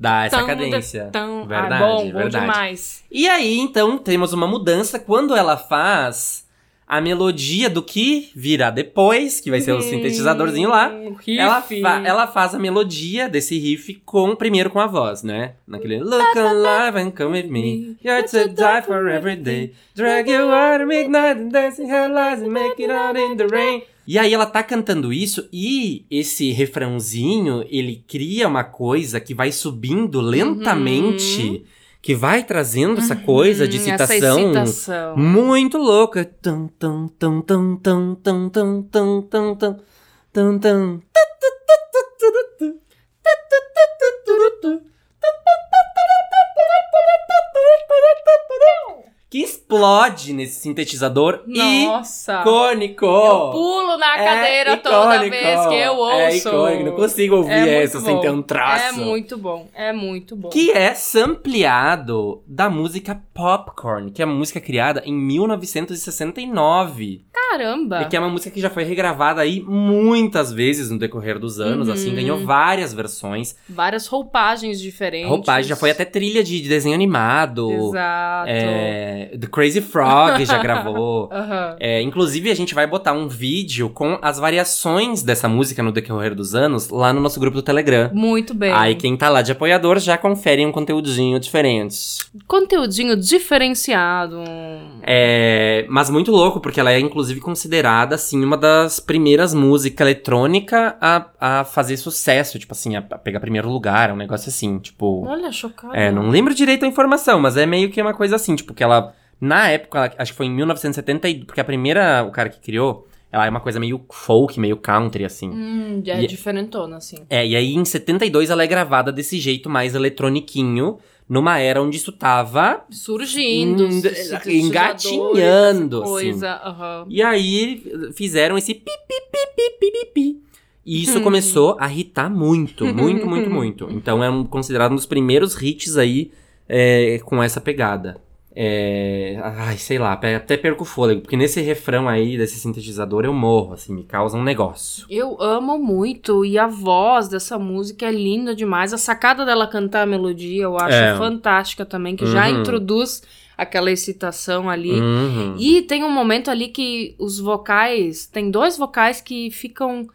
Dá essa cadência. tum. Verdade, ah, bom, bom verdade. demais. E aí, então, temos uma mudança quando ela faz a melodia do que virá depois, que vai ser o sintetizadorzinho lá. Riff. Ela, fa- ela faz a melodia desse riff com primeiro com a voz, né? Naquele Look alive and come with me. You're to die for every day. Drag you out of midnight and dancing her lies and make it out in the rain. E aí ela tá cantando isso e esse refrãozinho, ele cria uma coisa que vai subindo lentamente, que vai trazendo essa coisa de Hum, citação muito louca. Tum, tum, tum, tum, tum, tum, tum, tum, tum, tum, tum, tum. Explode nesse sintetizador Nossa! icônico. Eu pulo na É cadeira toda icônico. vez que eu ouço. É icônico, não consigo ouvir É essa sem ter um traço. É muito bom, é muito bom. Que é sampleado da música Popcorn, que é uma música criada em 1969. Caramba! E que é uma música que já foi regravada aí muitas vezes no decorrer dos anos, Uhum. assim, ganhou várias versões. Várias roupagens diferentes. Roupagem já foi até trilha de de desenho animado. Exato. É, The Crazy Frog já gravou. Aham. É, inclusive, a gente vai botar um vídeo com as variações dessa música no decorrer dos anos lá no nosso grupo do Telegram. Muito bem. Aí quem tá lá de apoiador já confere um conteúdinho diferente. Conteúdinho diferenciado. É, mas muito louco, porque ela é inclusive considerada, assim, uma das primeiras músicas eletrônica a, a fazer sucesso, tipo assim, a, a pegar primeiro lugar, um negócio assim, tipo... Olha, chocada. É, não lembro direito a informação, mas é meio que uma coisa assim, tipo, que ela... Na época, ela- acho que foi em 1970, e- porque a primeira, o cara que criou, ela é uma coisa meio folk, meio country, assim. Hum, é E- diferentona, assim. É, e aí em 72 ela é gravada desse jeito mais eletroniquinho, numa era onde isso tava Surgindo. Hum, engatinhando, assim. Coisa, aham. E aí fizeram esse pi, pi, pi, pi, pi, pi. E isso Hum. começou a hitar muito, muito, muito, muito. Então é um- considerado um dos primeiros hits aí é, com essa pegada. É, ai, sei lá, até perco o fôlego, porque nesse refrão aí desse sintetizador eu morro, assim, me causa um negócio. Eu amo muito e a voz dessa música é linda demais. A sacada dela cantar a melodia eu acho É. fantástica também, que já Uhum. introduz aquela excitação ali. Uhum. E tem um momento ali que os vocais, tem dois vocais que ficam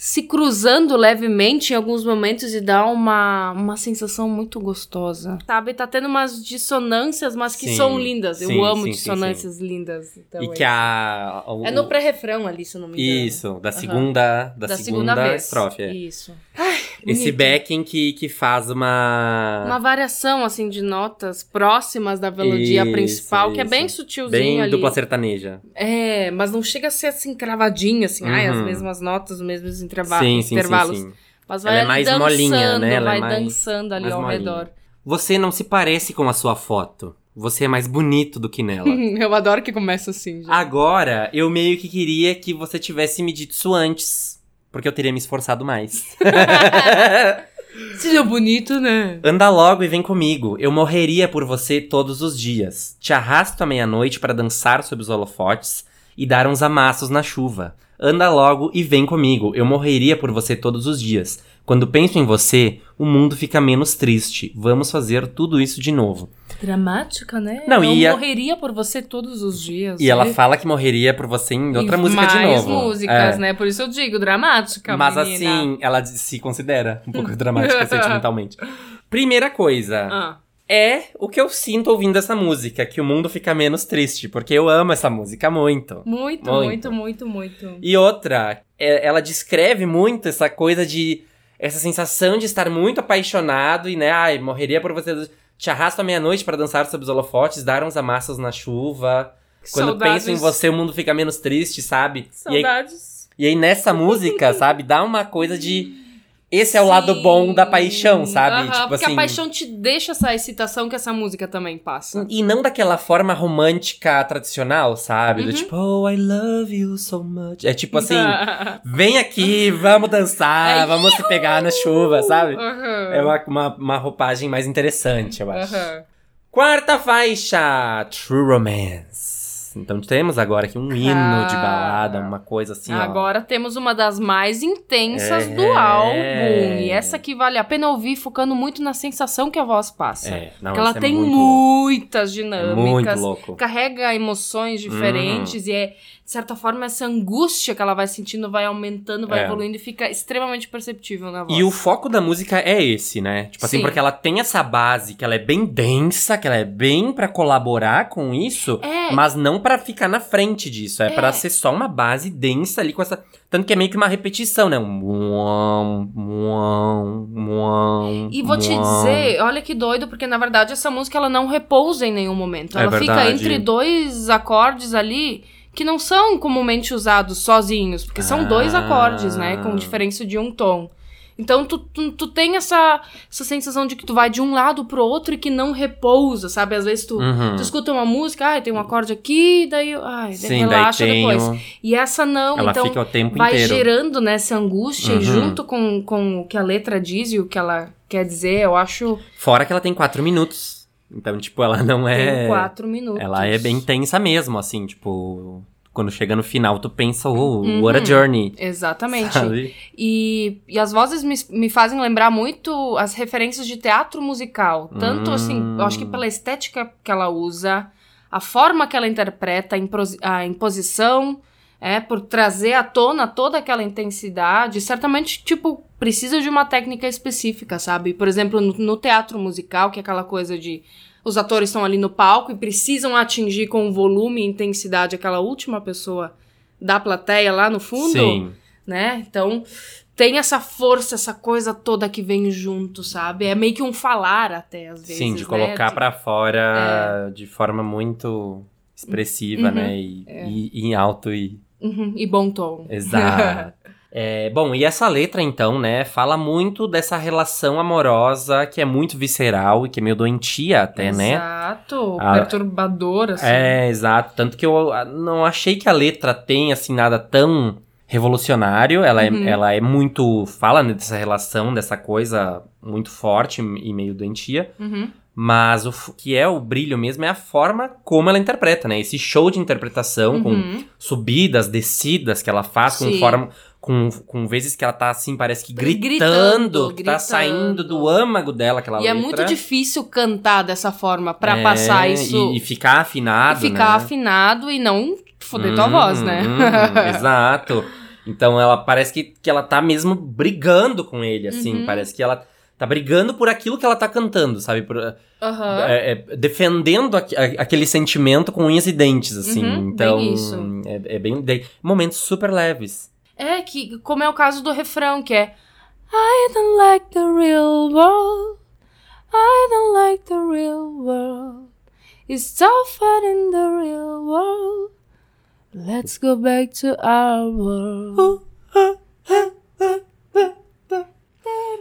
se cruzando levemente em alguns momentos e dá uma, uma sensação muito gostosa. Sabe, tá tendo umas dissonâncias, mas que Sim, são lindas. sim, Eu amo sim, sim, dissonâncias lindas. Então e é que a. o- É no pré-refrão ali, se não me engano. Isso, da segunda, da segunda, vez. estrofe. é. Isso. Esse bonito. backing que, que faz uma. Uma variação, assim, de notas próximas da melodia Isso, principal, que é isso. bem sutilzinho Bem ali. dupla sertaneja. É, mas não chega a ser assim, cravadinho, assim, ai, as Uhum. mesmas notas, os mesmos interva- Sim, sim, intervalos. sim, sim. Mas Ela vai é ali mais dançando, molinha, né? Ela é vai mais- dançando ali ao molinha. redor. Você não se parece com a sua foto. Você é mais bonito do que nela. Eu adoro que começa assim, gente. Agora, eu meio que queria que você tivesse me dito isso antes. Porque eu teria me esforçado mais. Seja bonito, né? Anda logo e vem comigo. Eu morreria por você todos os dias. Te arrasto à meia-noite para dançar sob os holofotes e dar uns amassos na chuva. Anda logo e vem comigo. Eu morreria por você todos os dias. Quando penso em você, o mundo fica menos triste. Vamos fazer tudo isso de novo. Dramática, né? Não, Eu e a- morreria por você todos os dias. E ela E- fala que morreria por você em outra música de mais novo. músicas, É. né? Por isso eu digo, dramática, Mas menina. assim, ela se considera um pouco dramática sentimentalmente. Primeira coisa. Ah, é o que eu sinto ouvindo essa música, que o mundo fica menos triste, porque eu amo essa música muito. muito, Muito. muito, muito, muito. E outra, é- ela descreve muito essa coisa de. Essa sensação de estar muito apaixonado e, né, ai, morreria por você. Te arrasto à meia-noite para dançar sob os holofotes, dar uns amassos na chuva. Quando Saudades- penso em você, o mundo fica menos triste, sabe? E aí, Saudades. e aí nessa música, sabe, dá uma coisa de. Esse é o lado bom da paixão, sabe? Aham, tipo porque assim. a paixão te deixa essa excitação que essa música também passa. E não daquela forma romântica tradicional, sabe? Do Uhum. tipo, oh, I love you so much. É tipo assim, vem aqui, vamos dançar, É, vamos se pegar na chuva, sabe? Aham. É uma, uma, uma roupagem mais interessante, eu acho. Quarta faixa, True Romance. Então temos agora aqui um hino de balada, uma coisa assim, ó. Agora temos uma das mais intensas É. do álbum. E essa que vale a pena ouvir, focando muito na sensação que a voz passa. É, não, Porque ela é tem muito louco. muitas É dinâmicas. muito louco. Carrega emoções diferentes e é, de certa forma, essa angústia que ela vai sentindo vai aumentando, vai É. evoluindo e fica extremamente perceptível na voz. E o foco da música é esse, né? Tipo assim, Sim. porque ela tem essa base que ela é bem densa, que ela é bem pra colaborar com isso, É. mas não pra ficar na frente disso. É, É. pra ser só uma base densa ali com essa. Tanto que é meio que uma repetição, né? Um. muam, muam, muam, E vou te dizer, olha que doido, porque na verdade essa música ela não repousa em nenhum momento. É Ela fica entre dois acordes ali que não são comumente usados sozinhos, porque são dois Ah. acordes, né, com diferença de um tom. Então tu, tu, tu tem essa, essa sensação de que tu vai de um lado pro outro e que não repousa, sabe? Às vezes tu, Uhum. tu escuta uma música, ai, tem um acorde aqui, daí, ai, Sim, relaxa daí depois. o- E essa não, Ela então fica o tempo vai inteiro. gerando nessa angústia Uhum. junto com, com o que a letra diz e o que ela quer dizer, eu acho Fora que ela tem quatro minutos. Então, tipo, ela não é. tem quatro minutos. Ela é bem intensa mesmo, assim, tipo. Quando chega no final, tu pensa, oh, Uhum. what a journey. Exatamente. Sabe? E, e as vozes me, me fazem lembrar muito as referências de teatro musical. Tanto Hum. assim, eu acho que pela estética que ela usa, a forma que ela interpreta, a, a imposição, é, por trazer à tona toda aquela intensidade. Certamente, tipo, precisa de uma técnica específica, sabe? Por exemplo, no, no teatro musical, que é aquela coisa de. Os atores estão ali no palco e precisam atingir com volume e intensidade aquela última pessoa da plateia lá no fundo Sim. né? Então tem essa força, essa coisa toda que vem junto, sabe? É meio que um falar até às vezes. Sim, de né? colocar De- pra fora de forma muito expressiva, Uhum. né? E, e- e em alto e. Uhum, e bom tom. Exato. É, bom, e essa letra, então, né, fala muito dessa relação amorosa que é muito visceral e que é meio doentia até, né? Exato, A- perturbador, assim. É, exato. Tanto que eu ah, não achei que a letra tem, assim, nada tão revolucionário. Ela, Uhum. é, ela é muito. Fala né, dessa relação, dessa coisa muito forte e meio doentia. Uhum. Mas o que é o brilho mesmo é a forma como ela interpreta, né? Esse show de interpretação com Uhum. subidas, descidas que ela faz, com Sim. forma. Com, com vezes que ela tá assim, parece que gritando, tá gritando. saindo do âmago dela aquela E letra. é muito difícil cantar dessa forma pra É, passar isso E, e ficar afinado, e ficar né? afinado e não foder tua Hum, voz, né? hum, exato. Então ela parece que, que ela tá mesmo brigando com ele, assim. Uhum. Parece que ela tá brigando por aquilo que ela tá cantando, sabe? Por, Aham. é, é, defendendo aqu- a- aquele sentimento com unhas e dentes, assim. Uhum, então, bem. É, é bem. de- momentos super leves. É, que, como é o caso do refrão, que é I don't like the real world. I don't like the real world. It's tougher in the real world. Let's go back to our world.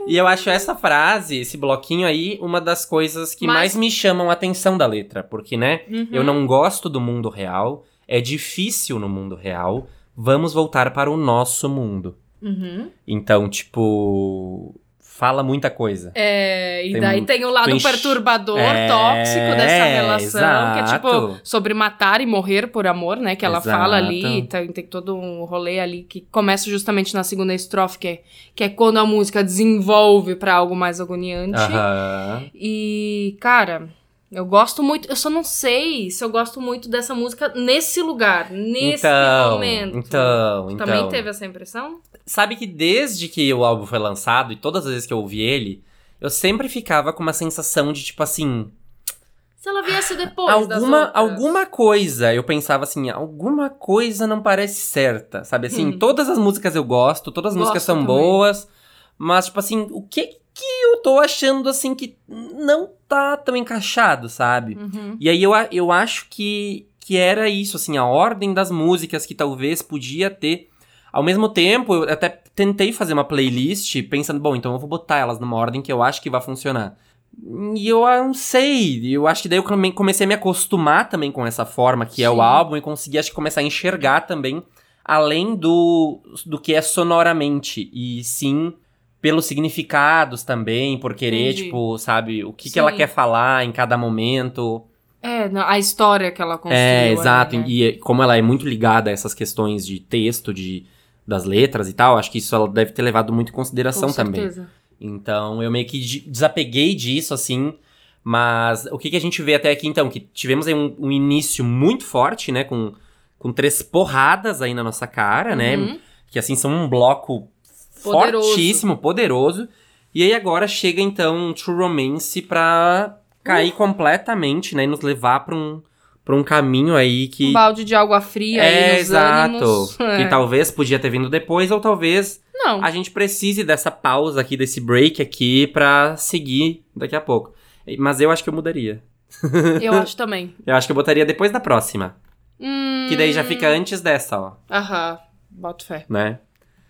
E eu acho essa frase, esse bloquinho aí, uma das coisas que Mas- mais me chamam a atenção da letra. Porque, né? Uhum. Eu não gosto do mundo real, é difícil no mundo real, vamos voltar para o nosso mundo. Uhum. Então, tipo, fala muita coisa. É, e Tem daí um- tem o lado perturbador, É, tóxico dessa relação, que é exato. tipo sobre matar e morrer por amor, né? Que ela Exato. fala ali, tem, tem todo um rolê ali que começa justamente na segunda estrofe, que é, que é quando a música desenvolve pra algo mais agoniante. Aham. E, cara, eu gosto muito, eu só não sei se eu gosto muito dessa música nesse lugar, nesse Então, momento. então, Tu então. Também teve essa impressão? Sabe que desde que o álbum foi lançado e todas as vezes que eu ouvi ele, eu sempre ficava com uma sensação de tipo assim, Se ela viesse depois alguma alguma coisa, eu pensava assim, alguma coisa não parece certa, sabe assim, Hum. todas as músicas eu gosto, todas as Gosto músicas são também. boas, mas tipo assim, o que que eu tô achando assim que não tá tão encaixado, sabe? Uhum. E aí eu, eu acho que, que era isso, assim, a ordem das músicas que talvez podia ter. Ao mesmo tempo, eu até tentei fazer uma playlist pensando, bom, então eu vou botar elas numa ordem que eu acho que vai funcionar. E eu ah, não sei, eu acho que daí eu come- comecei a me acostumar também com essa forma que é o Sim. álbum e consegui, acho que, começar a enxergar também, além do, do que é sonoramente, e sim pelos significados também, por querer, Entendi. tipo, sabe, o que, que ela quer falar em cada momento. É, a história que ela construiu. É, exato. né? E como ela é muito ligada a essas questões de texto, de, das letras e tal, acho que isso ela deve ter levado muito em consideração Com também. certeza. Então eu meio que de- desapeguei disso, assim. Mas o que, que a gente vê até aqui, então? Que tivemos aí um, um início muito forte, né? Com, com três porradas aí na nossa cara, né? Uhum. Que assim são um bloco Poderoso. fortíssimo, poderoso. E aí agora chega então True Romance pra cair completamente, né? E nos levar pra um, pra um caminho aí que. Um balde de água fria aí é, nos exato. ânimos. Que É. talvez podia ter vindo depois, ou talvez Não. a gente precise dessa pausa aqui, desse break aqui, pra seguir daqui a pouco. Mas eu acho que eu mudaria. Eu acho também. Eu acho que eu botaria depois da próxima. Hum... Que daí já fica antes dessa, ó, Aham. Boto fé. né?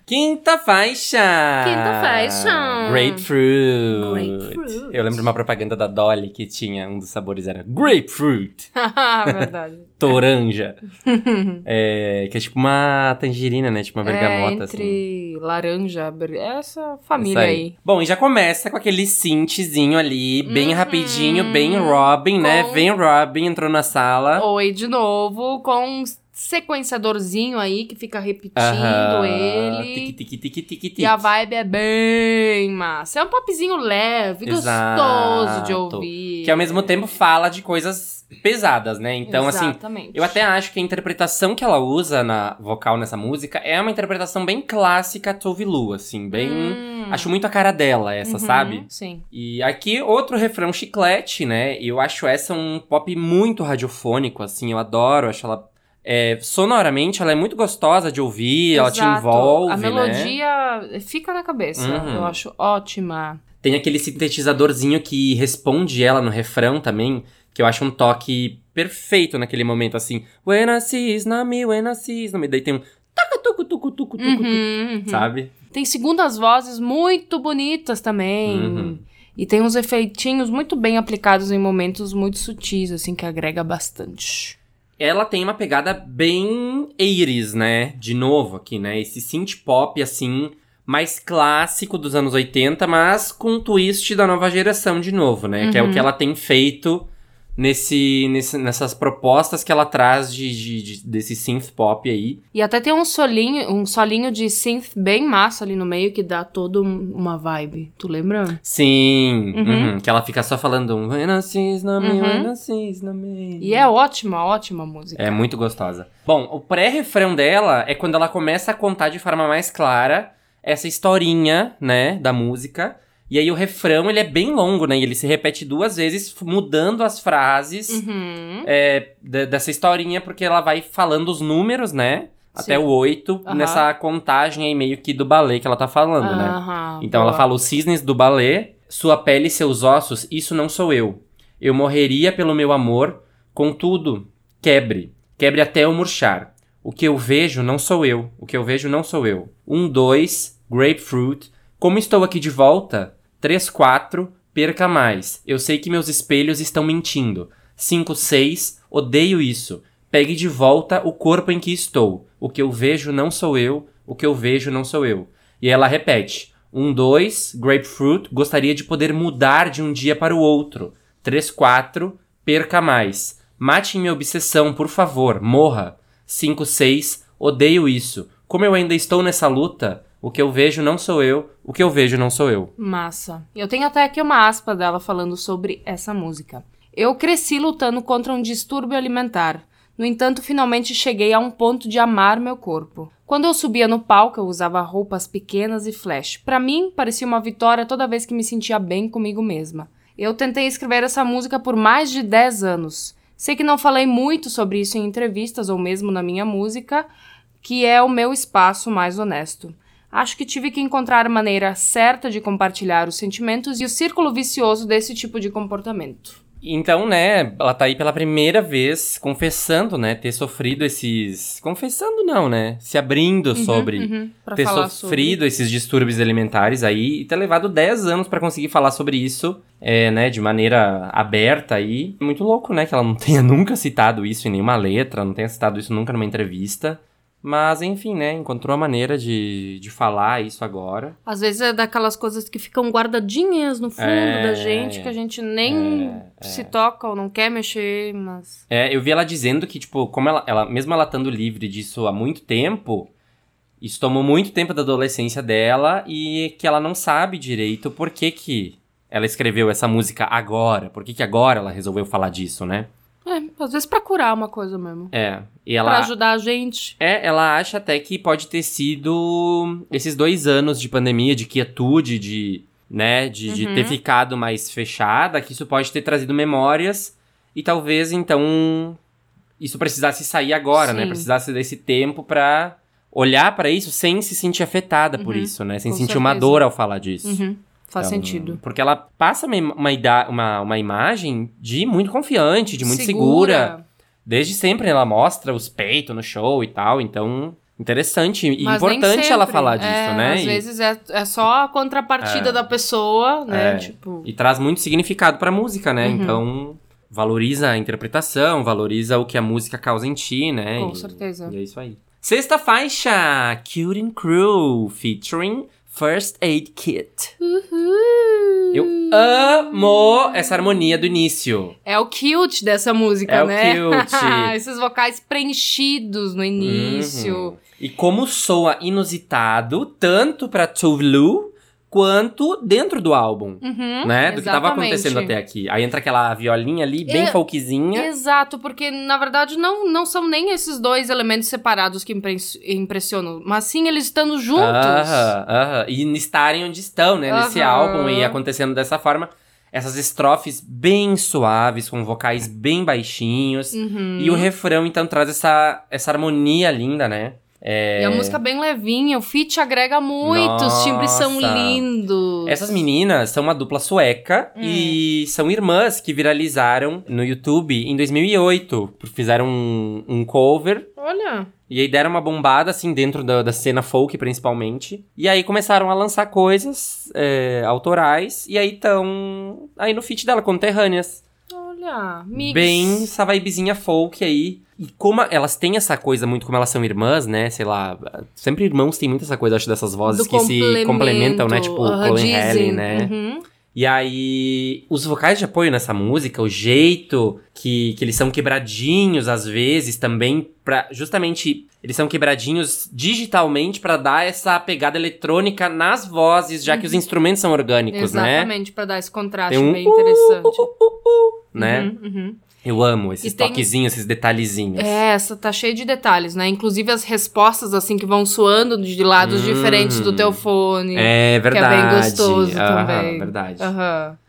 Quinta faixa! Quinta faixa! Grapefruit. Grapefruit. Eu lembro de uma propaganda da Dolly que tinha um dos sabores era grapefruit, Verdade. toranja. é, que é tipo uma tangerina, né? Tipo uma bergamota, é, assim. entre laranja, ber- essa Isso família aí. Bom, e já começa com aquele synthzinho ali, bem Uhum. rapidinho, bem Robin, né? Com- Vem Robin, entrou na sala. Oi, de novo, com sequenciadorzinho aí que fica repetindo Aham. ele. Tiqui, tiqui, tiqui, tiqui, tiqui. E a vibe é bem massa. É um popzinho leve, Exato. gostoso de ouvir. Que ao mesmo tempo fala de coisas pesadas, né? Então, assim, Exatamente. eu até acho que a interpretação que ela usa na vocal nessa música é uma interpretação bem clássica Tove Lu, assim, bem. Hum. Acho muito a cara dela, essa, Uhum, sabe? Sim. E aqui, outro refrão chiclete, né? E eu acho essa um pop muito radiofônico, assim, eu adoro, acho ela. É, sonoramente, ela é muito gostosa de ouvir, ela te Exato. envolve, A né? melodia fica na cabeça. Uhum. Eu acho ótima. Tem aquele sintetizadorzinho que responde ela no refrão também, que eu acho um toque perfeito naquele momento, assim. When I see me, when I see me. Daí tem um taca tucu tucu tucu tucu, Uhum, uhum. sabe? Tem segundas vozes muito bonitas também. Uhum. E tem uns efeitinhos muito bem aplicados em momentos muito sutis, assim, que agrega bastante. Ela tem uma pegada bem 80s, né? De novo aqui, né? Esse synth pop, assim, mais clássico dos anos 80, mas com um twist da nova geração de novo, né? Que é o Uhum. que ela tem feito nesse, nesse- nessas propostas que ela traz de, de- de- desse synth pop aí. E até tem um solinho, um solinho de synth bem massa ali no meio que dá toda um- uma vibe. Tu lembra? Sim, Uhum. uhum, que ela fica só falando um Uhum. E é ótima, ótima música. É muito gostosa. Bom, o pré-refrão dela é quando ela começa a contar de forma mais clara essa historinha, né, da música. E aí o refrão, ele é bem longo, né? E ele se repete duas vezes, mudando as frases Uhum. é, de- dessa historinha, porque ela vai falando os números, né? Até Sim. o 8, Aham. nessa contagem aí meio que do balé que ela tá falando, né? Aham, Então boa. ela fala os cisnes do balé, sua pele e seus ossos, isso não sou eu. Eu morreria pelo meu amor, contudo, quebre, quebre até eu murchar. O que eu vejo não sou eu, o que eu vejo não sou eu. Um, dois, grapefruit. Como estou aqui de volta? Três, quatro, perca mais. Eu sei que meus espelhos estão mentindo. Cinco, seis, odeio isso. Pegue de volta o corpo em que estou. O que eu vejo não sou eu, o que eu vejo não sou eu. E ela repete: um, dois, grapefruit, gostaria de poder mudar de um dia para o outro. Três, quatro, perca mais. Mate minha obsessão, por favor, morra. Cinco, seis, odeio isso. Como eu ainda estou nessa luta, o que eu vejo não sou eu, o que eu vejo não sou eu. Massa. Eu tenho até aqui uma aspa dela falando sobre essa música. Eu cresci lutando contra um distúrbio alimentar. No entanto, finalmente cheguei a um ponto de amar meu corpo. Quando eu subia no palco, eu usava roupas pequenas e flash. Pra mim, parecia uma vitória toda vez que me sentia bem comigo mesma. Eu tentei escrever essa música por mais de 10 anos. Sei que não falei muito sobre isso em entrevistas ou mesmo na minha música, que é o meu espaço mais honesto. Acho que tive que encontrar a maneira certa de compartilhar os sentimentos e o círculo vicioso desse tipo de comportamento. Então, né, ela tá aí pela primeira vez confessando, né, ter sofrido esses. Confessando não, né? Se abrindo sobre Uhum, ter sofrido esses distúrbios alimentares aí e ter levado 10 anos pra conseguir falar sobre isso, é, né, de maneira aberta aí. Muito louco, né, que ela não tenha nunca citado isso em nenhuma letra, não tenha citado isso nunca numa entrevista. Mas, enfim, né, encontrou a maneira de, de falar isso agora. Às vezes é daquelas coisas que ficam guardadinhas no fundo É, da gente, que a gente nem é, se toca ou não quer mexer, mas. É, eu vi ela dizendo que, tipo, como ela, ela mesmo ela estando livre disso há muito tempo, isso tomou muito tempo da adolescência dela e que ela não sabe direito por que que ela escreveu essa música agora, por que que agora ela resolveu falar disso, né? É, às vezes pra curar uma coisa mesmo. É, e Pra ela... ajudar a gente. É, ela acha até que pode ter sido esses dois anos de pandemia, de quietude, de, né, de, de Uhum. ter ficado mais fechada, que isso pode ter trazido memórias e talvez, então, isso precisasse sair agora, né? Sim. Precisasse desse tempo pra olhar pra isso sem se sentir afetada por Uhum, isso, né? Sem com sentir uma certeza. dor ao falar disso. Uhum, faz Então, sentido. Porque ela passa uma, uma, uma, uma imagem de muito confiante, de muito segura. Desde sempre ela mostra os peitos no show e tal, então Interessante e Mas importante ela falar disso, É, né? Às E- vezes é, é só a contrapartida É. da pessoa, né? É. Tipo. E traz muito significado pra música, né? Uhum. Então, valoriza a interpretação, valoriza o que a música causa em ti, né? Com E- certeza. E é isso aí. Sexta faixa, Cute and Crew, featuring First Aid Kit. Uhul. Eu amo essa harmonia do início. É o cute dessa música, É o né? cute. Esses vocais preenchidos no início. Uhum. E como soa inusitado, tanto pra Tove quanto dentro do álbum, Uhum, né? Do que tava exatamente. acontecendo até aqui. Aí entra aquela violinha ali, bem É- folkzinha. Exato, porque na verdade não, não são nem esses dois elementos separados que impre- impressionam, mas sim eles estando juntos. Aham, aham. E estarem onde estão, né? Nesse Aham. álbum e acontecendo dessa forma. Essas estrofes bem suaves, com vocais bem baixinhos. Uhum. E o refrão, então, traz essa, essa harmonia linda, né? É... E a música bem levinha, o feat agrega muito, os timbres são Nossa. lindos. Essas meninas são uma dupla sueca Hum. e são irmãs que viralizaram no YouTube em 2008. Fizeram um, um cover Olha, e aí deram uma bombada, assim, dentro da, da cena folk, principalmente. E aí começaram a lançar coisas é, autorais. E aí estão aí no feat dela, conterrâneas. olha, mix. Bem essa vibezinha folk aí. E como elas têm essa coisa muito, como elas são irmãs, né? Sei lá, sempre irmãos têm muito essa coisa, acho, dessas vozes Do que se complementam, né? Tipo, Aham, Colin. Haley, né? Uhum. E aí, os vocais de apoio nessa música, o jeito que, que eles são quebradinhos às vezes também, pra, justamente, eles são quebradinhos digitalmente pra dar essa pegada eletrônica nas vozes, já que os instrumentos são orgânicos, né? Exatamente, pra dar esse contraste um bem interessante. Né? Uhum, uhum. Eu amo esses tem- toquezinhos, esses detalhezinhos. É, essa tá cheia de detalhes, né? Inclusive as respostas, assim, que vão soando de lados Hum. diferentes do teu fone. É Que é verdade. bem gostoso Aham, também. verdade.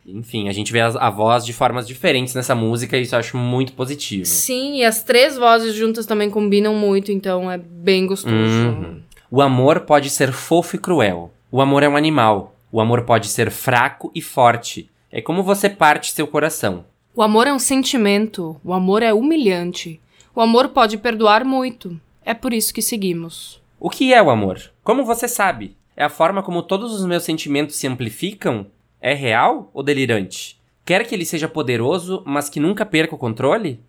Enfim, a gente vê a, a voz de formas diferentes nessa música e isso eu acho muito positivo. Sim, e as três vozes juntas também combinam muito, então é bem gostoso. Uhum. O amor pode ser fofo e cruel. O amor é um animal. O amor pode ser fraco e forte. É como você parte seu coração. O amor é um sentimento, o amor é humilhante. O amor pode perdoar muito. É por isso que seguimos. O que é o amor? Como você sabe? É a forma como todos os meus sentimentos se amplificam? É real ou delirante? Quer que ele seja poderoso, mas que nunca perca o controle?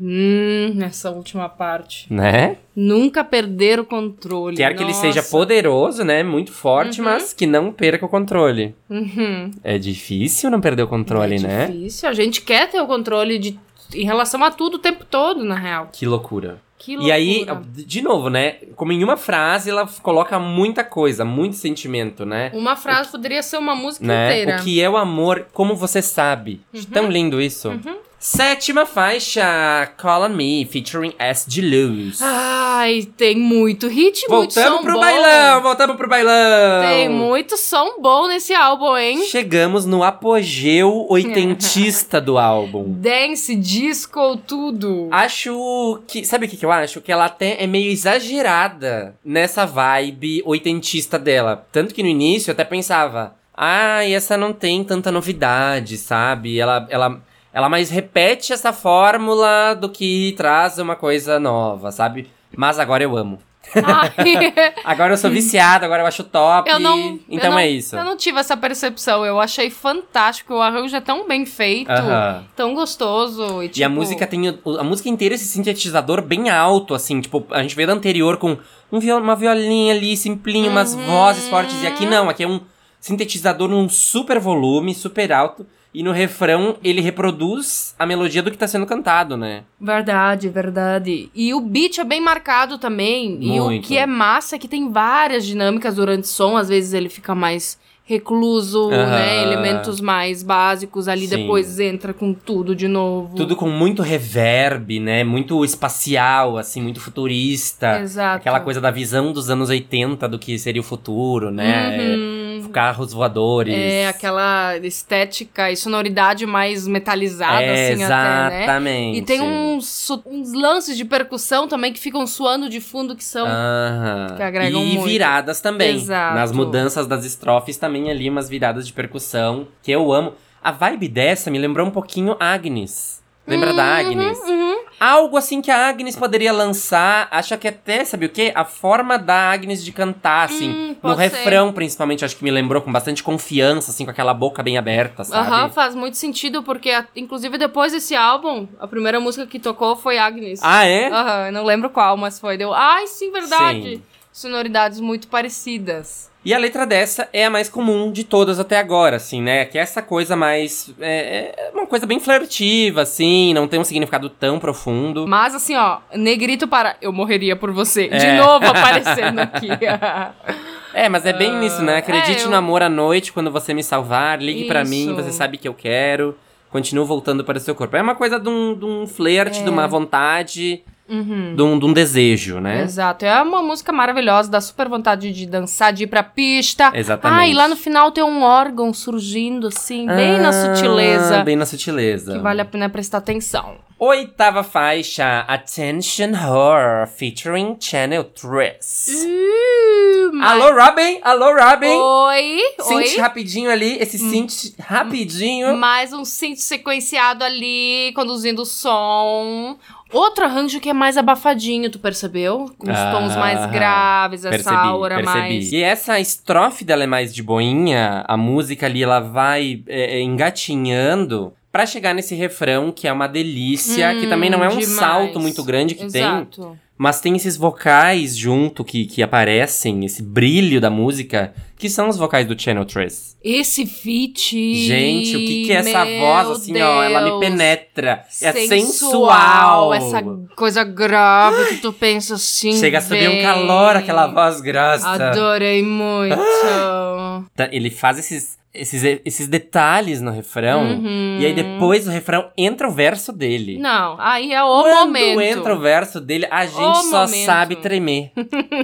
Hum, nessa última parte. Né? Nunca perder o controle. Quer que ele seja poderoso, né? Muito forte, Uhum. mas que não perca o controle. Uhum. É difícil não perder o controle, é né? difícil. A gente quer ter o controle de, em relação a tudo o tempo todo, na real. Que loucura. Que E loucura. aí, de novo, né? Como em uma frase, ela coloca muita coisa, muito sentimento, né? Uma frase poderia ser uma música né? inteira. O que é o amor, como você sabe. Uhum. Tão lindo isso. Sétima faixa, Call on Me, featuring S. de Luz. Ai, tem muito hit, Ah, muito voltamos som pro bom. bailão, voltamos pro bailão. Tem muito som bom nesse álbum, hein? Chegamos no apogeu oitentista do álbum. Dance, disco, tudo. Acho que. Sabe o que, que eu acho? Que ela até é meio exagerada nessa vibe oitentista dela. Tanto que no início eu até pensava, ah, essa não tem tanta novidade, sabe? Ela, ela, ela mais repete essa fórmula do que traz uma coisa nova, sabe? Mas agora eu amo. Agora eu sou viciada, agora eu acho top. eu não. então eu não- é isso. Eu não tive essa percepção. Eu achei fantástico. O arranjo é tão bem feito, Aham. tão gostoso. E, E a tipo, música tem. A música inteira esse sintetizador bem alto, assim. Tipo, a gente veio da anterior com um viol, uma violinha ali, simplinho, umas Uhum. vozes fortes. E aqui não, aqui é um sintetizador num super volume, super alto. E no refrão ele reproduz a melodia do que tá sendo cantado, né? Verdade, verdade. E o beat é bem marcado também. E o Muito. que é massa é que tem várias dinâmicas durante o som. Às vezes ele fica mais recluso, Aham. né? Elementos mais básicos. Ali Sim. depois entra com tudo de novo. Tudo com muito reverb, né? Muito espacial, assim, muito futurista. Exato. Aquela coisa da visão dos anos 80 do que seria o futuro, né? Uhum. Carros voadores. É, aquela estética e sonoridade mais metalizada, É, assim, até, né? exatamente. E tem uns, uns lances de percussão também que ficam suando de fundo, que são... Aham. que agregam e muito. viradas também. Exato. Nas mudanças das estrofes também ali umas viradas de percussão que eu amo. A vibe dessa me lembrou um pouquinho Agnes. Lembra da Agnes? Uhum. Algo assim que a Agnes poderia lançar. Acho que até, sabe o quê? A forma da Agnes de cantar, assim. Hum, no ser. refrão, principalmente, acho que me lembrou com bastante confiança, assim, com aquela boca bem aberta, sabe? Aham, faz muito sentido, porque, inclusive, depois desse álbum, a primeira música que tocou foi Agnes. Ah, é? Aham, eu não lembro qual, mas foi. Deu, ai, sim, verdade. Sim. Sonoridades muito parecidas. E a letra dessa é a mais comum de todas até agora, assim, né? Que é essa coisa mais. É, é uma coisa bem flertiva, assim, não tem um significado tão profundo. Mas, assim, ó, negrito para eu morreria por você. De É. novo aparecendo aqui. É, mas é bem isso, né? Acredite é, eu- no amor à noite quando você me salvar, ligue pra mim, você sabe que eu quero. Continuo voltando para o seu corpo. É uma coisa de um, de um flerte, de uma vontade, Uhum. de, um, de um desejo, né? Exato, é uma música maravilhosa, dá super vontade de dançar, de ir pra pista. Exatamente. Ah, e lá no final tem um órgão surgindo, assim, bem na Ah, sutileza. Bem na sutileza. Que vale a pena prestar atenção. Oitava faixa, Attention Horror, featuring Channel 3. Uh, mas- Alô, Robin? Alô, Robin? Oi, Synth oi. Hum. rapidinho ali, esse synth rapidinho. Mais um synth sequenciado ali, conduzindo o som. Outro arranjo que é mais abafadinho, tu percebeu? Com os Ah, tons mais graves, essa Percebi, aura percebi. mais. E essa estrofe dela é mais de boinha, a música ali ela vai é, é, engatinhando pra chegar nesse refrão que é uma delícia, que Hum, também não é um demais. salto muito grande que tem, Exato. mas tem esses vocais junto que, que aparecem, esse brilho da música, que são os vocais do Channel 3. Esse feat. Gente, o que, que é essa voz assim, ó? Ela me Deus. penetra. É Sensual, sensual. Essa coisa grave que tu pensa assim. Chega a subir um calor aquela voz grossa. Adorei muito. Tá, Ele faz esses, esses, esses detalhes no refrão. Uhum. E aí depois do refrão entra o verso dele. Não, aí é o Quando momento. entra o verso dele, a gente O só momento. sabe tremer.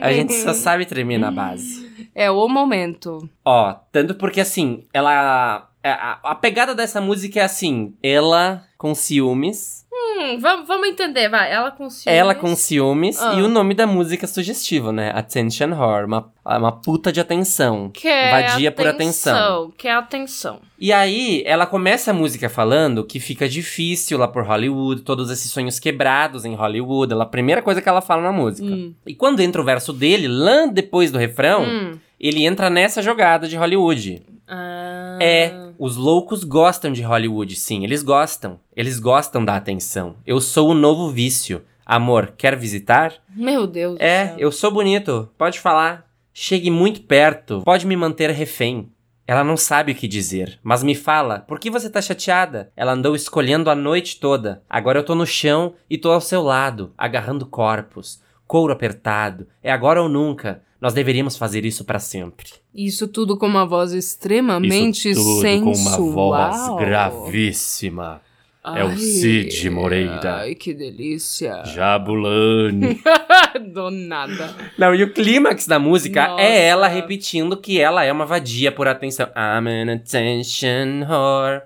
A gente só sabe tremer na base. É o momento. Ó, tanto porque assim, ela. A, a pegada dessa música é assim: ela com ciúmes, Hum, vamos, vamos entender, vai. Ela com ciúmes. ela com ciúmes Ah. e o nome da música sugestivo, né? Attention Whore, uma, uma puta de atenção. Quer Vadia por atenção. Quer atenção. E aí, ela começa a música falando que fica difícil lá por Hollywood, todos esses sonhos quebrados em Hollywood. Ela, a primeira coisa que ela fala na música. Hum. E quando entra o verso dele, lá depois do refrão, Hum. ele entra nessa jogada de Hollywood. Ah. É, os loucos gostam de Hollywood, sim, eles gostam. Eles gostam da atenção. Eu sou o novo vício. Amor, quer visitar? Meu Deus do É, céu. eu sou bonito, pode falar. Chegue muito perto, pode me manter refém. Ela não sabe o que dizer, mas me fala, por que você tá chateada? Ela andou escolhendo a noite toda. Agora eu tô no chão e tô ao seu lado, agarrando corpos. Couro apertado. É agora ou nunca. Nós deveríamos fazer isso pra sempre. Isso tudo com uma voz extremamente sensual. gravíssima. É o Ai, Cid Moreira. Ai, que delícia. Jabulani. Do nada. Não, e o clímax da música Nossa. é ela repetindo que ela é uma vadia por atenção. I'm an attention whore.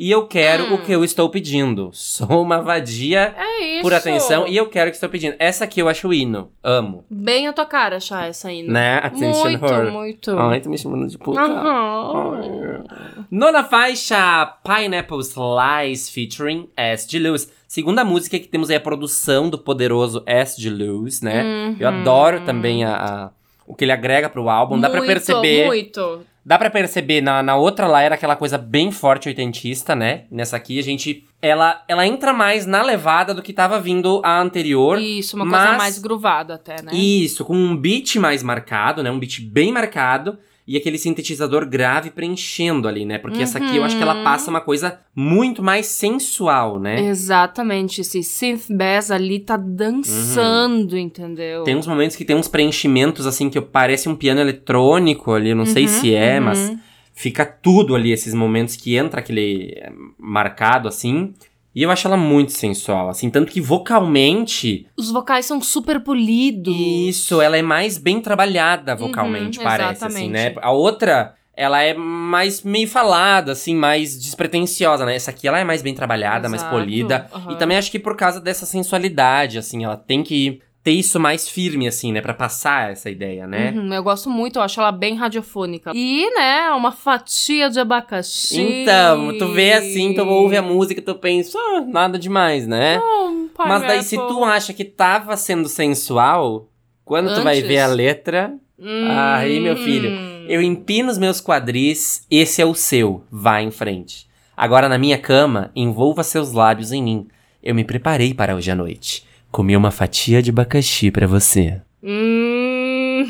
E eu quero Hum. o que eu estou pedindo. Sou uma vadia É por atenção e eu quero o que estou pedindo. Essa aqui eu acho o hino. Amo. Bem a tua cara achar essa aí. Né? Attention Muito, whore. muito. Ai, tá me chamando de puta. Aham. Nona faixa, Pineapple Slice featuring S.G. Lewis. Segunda música que temos aí a produção do poderoso S.G. Lewis, né? Eu Uhum. adoro também a, a- o que ele agrega pro álbum. Dá pra Muito, perceber. Muito. Dá pra perceber, na, na outra lá era aquela coisa bem forte oitentista, né? Nessa aqui a gente. Ela, ela entra mais na levada do que tava vindo a anterior. Isso, uma mas- coisa mais gruvada até, né? Isso, com um beat mais marcado, né? Um beat bem marcado. E aquele sintetizador grave preenchendo ali, né? Porque essa aqui eu acho que ela Uhum. passa uma coisa muito mais sensual, né? Exatamente, esse synth bass ali tá dançando, entendeu? Tem uns momentos que tem uns preenchimentos, assim, que parece um piano eletrônico ali. Não sei Uhum, se é, uhum. mas fica tudo ali, esses momentos que entra aquele eh, marcado, assim. E eu acho ela muito sensual, assim. Tanto que vocalmente, Os vocais são super polidos. isso, ela é mais bem trabalhada vocalmente, Uhum, parece, assim, né? exatamente. A outra, ela é mais meio falada, assim, mais despretensiosa, né? Essa aqui, ela é mais bem trabalhada, mais Exato, polida. aham. E também acho que por causa dessa sensualidade, assim, ela tem que ter isso mais firme, assim, né? Pra passar essa ideia, né? Uhum, eu gosto muito, eu acho ela bem radiofônica. E, né, uma fatia de abacaxi. Então, tu vê assim, tu ouve a música, tu pensa, ah, nada demais, né? Um Mas daí, se tu acha que tava sendo sensual, quando tu vai Antes. ver a letra, Aí, meu filho, Hum. eu empino os meus quadris, esse é o seu, vá em frente. Agora na minha cama, envolva seus lábios em mim. Eu me preparei para hoje à noite. Comi uma fatia de abacaxi pra você. Hum.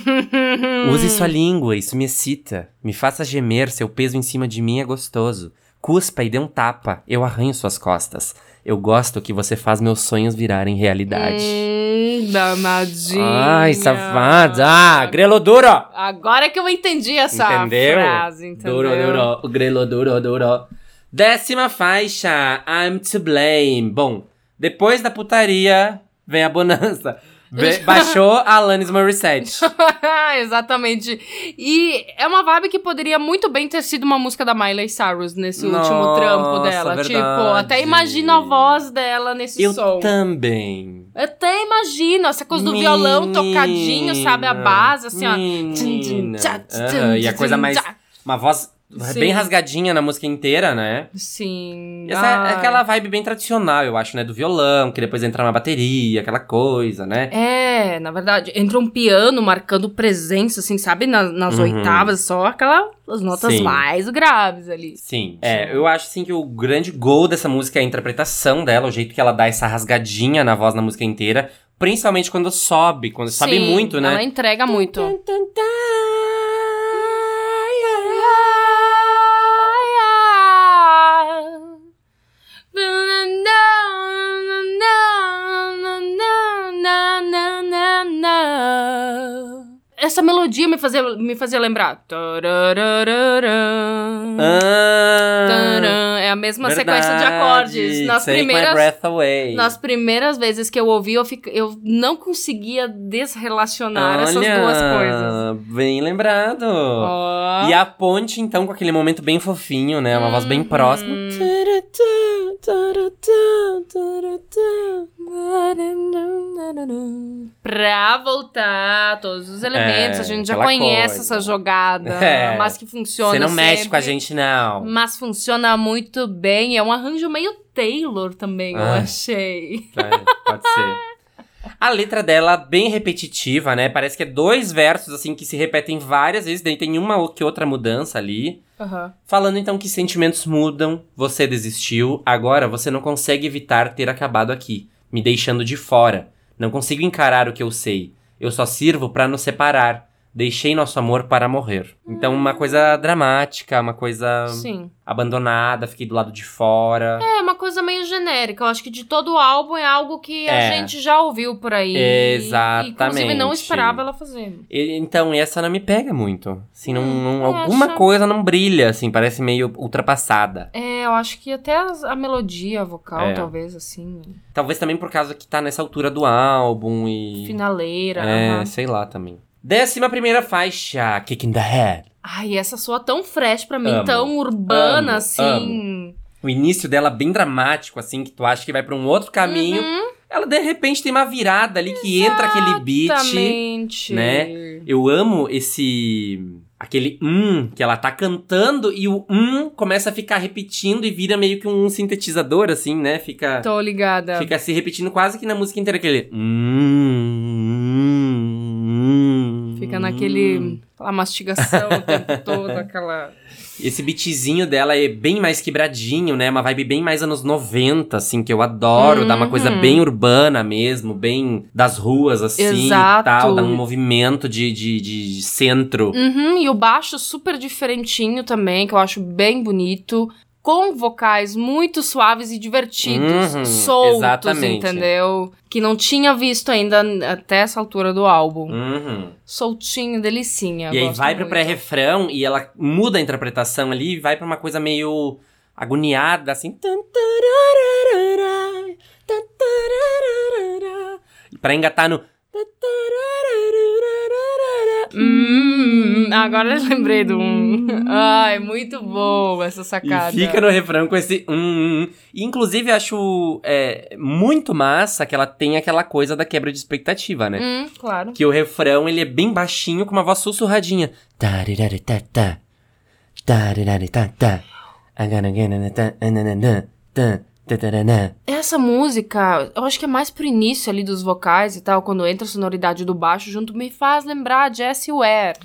Use sua língua, isso me excita. Me faça gemer, seu peso em cima de mim é gostoso. Cuspa e dê um tapa, eu arranho suas costas. Eu gosto que você faz meus sonhos virarem realidade. Hum, danadinha. Ai, safada! Ah, grelo duro! Agora que eu entendi essa Entendeu? frase, entendeu? Duro, duro, o grelo duro, duro. Décima faixa, I'm to blame. Bom, depois da putaria, vem a bonança. Ve- Baixou a Alanis Morissette. Exatamente. E é uma vibe que poderia muito bem ter sido uma música da Miley Cyrus nesse último Nossa, trampo dela. Tipo, verdade. até imagino a voz dela nesse Eu som. também. Eu até imagino essa coisa do violão tocadinho, sabe? A base, assim, ó. Menina. Aham, e a coisa mais. Uma voz Sim. bem rasgadinha na música inteira, né? Sim. Essa é Ai. aquela vibe bem tradicional, eu acho, né? Do violão, que depois entra uma bateria, aquela coisa, né? É, na verdade, entra um piano marcando presença, assim, sabe? Nas, nas Uhum. oitavas, só aquela, as notas Sim. mais graves ali. Sim. É, eu acho assim que o grande gol dessa música é a interpretação dela, o jeito que ela dá essa rasgadinha na voz na música inteira. Principalmente quando sobe, quando sobe Sim, muito, né? Ela entrega muito. Essa melodia me fazia, me fazia lembrar. Ah. É a mesma sequência de verdade. acordes. Nas Take my primeiras, breath away. nas primeiras vezes que eu ouvi, eu, fic- eu não conseguia desrelacionar essas Olha, duas coisas. Bem lembrado. Ó. E a ponte, então, com aquele momento bem fofinho, né? Uma voz bem Uhum. próxima. Pra voltar todos os elementos, É, a gente já conhece coisa. essa jogada, É. mas que funciona Você não mexe sempre, com a gente, não. Mas funciona muito bem, é um arranjo meio Taylor também, eu Ah. achei. É, pode ser. A letra dela bem repetitiva, né? Parece que é dois versos, assim, que se repetem várias vezes. Daí tem uma ou que outra mudança ali. Aham. Falando então que sentimentos mudam, você desistiu, agora você não consegue evitar ter acabado aqui, me deixando de fora. Não consigo encarar o que eu sei. Eu só sirvo pra nos separar. Deixei nosso amor para morrer. Então, uma coisa dramática, uma coisa Sim. abandonada, fiquei do lado de fora. É uma coisa meio genérica. Eu acho que de todo o álbum é algo que É. a gente já ouviu por aí. Exatamente. E, inclusive, não esperava ela fazer. E- Então, essa não me pega muito. Assim, não, Hum, não- eu alguma acho- coisa não brilha, assim, parece meio ultrapassada. É, eu acho que até as- a melodia vocal, É. talvez, assim, Talvez também por causa que tá nessa altura do álbum e. finaleira. É, aham. sei lá também. Décima primeira faixa, Kick in the Head. Ai, essa soa tão fresh pra mim, Amo, tão urbana, amo, assim. O início dela bem dramático, assim, que tu acha que vai pra um outro caminho. Uhum, Ela, de repente, tem uma virada ali que entra aquele beat. exatamente. né? Eu amo esse. Aquele hum que ela tá cantando e o hum começa a ficar repetindo e vira meio que um sintetizador, assim, né? Fica. Tô ligada. Fica se repetindo quase que na música inteira, aquele. Hum, Fica hum. naquele. aquela mastigação o tempo todo, aquela. Esse beatzinho dela é bem mais quebradinho, né? Uma vibe bem mais anos 90, assim, que eu adoro. Dá uma coisa Uhum. bem urbana mesmo, bem das ruas, assim Exato. e tal. Dá um movimento de, de, de centro. Uhum, e o baixo super diferentinho também, que eu acho bem bonito. Com vocais muito suaves e divertidos, Uhum, soltos, exatamente. entendeu? Que não tinha visto ainda até essa altura do álbum. Uhum. Soltinho, delicinha. E aí vai pro muito. pré-refrão e ela muda a interpretação ali e vai pra uma coisa meio agoniada, assim. Pra engatar no. Hum, agora eu lembrei do um. Ai, muito bom essa sacada. E fica no refrão com esse. Hum, hum. Inclusive, acho é, muito massa que ela tem aquela coisa da quebra de expectativa, né? Hum, claro. Que o refrão ele é bem baixinho com uma voz sussurradinha. Essa música, eu acho que é mais pro início ali dos vocais e tal, quando entra a sonoridade do baixo junto, me faz lembrar Jessie Ware.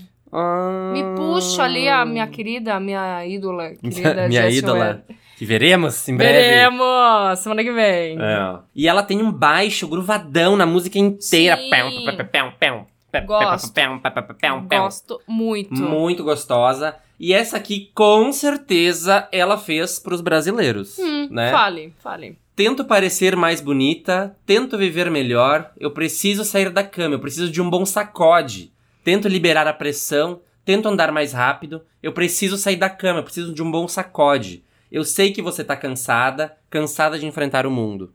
Me puxa ali a minha querida, a minha ídola, querida Minha Jessie ídola. Ware. Que veremos em breve. Veremos! Semana que vem. É. E ela tem um baixo gruvadão na música inteira. Sim. Pão, pão, pão, pão, pão, pão, Gosto. pão, pão, pão, pão, pão. Gosto muito. Muito gostosa. E essa aqui, com certeza, ela fez pros brasileiros, Hum, né? Fale, fale. Tento parecer mais bonita, tento viver melhor, eu preciso sair da cama, eu preciso de um bom sacode. Tento liberar a pressão, tento andar mais rápido, eu preciso sair da cama, eu preciso de um bom sacode. Eu sei que você tá cansada, cansada de enfrentar o mundo.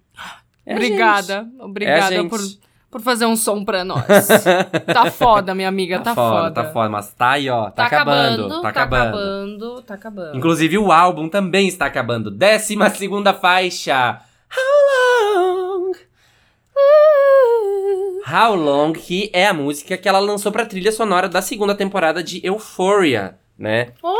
É obrigada. Obrigada É por. Por fazer um som pra nós. tá foda, minha amiga, tá, foda. Tá foda, mas tá aí, ó. Tá, Tá acabando, Tá tá acabando. acabando, tá acabando. Inclusive, o álbum também está acabando. Décima segunda faixa. How long? How Long, que é a música que ela lançou pra trilha sonora da segunda temporada de Euphoria, né? Hum,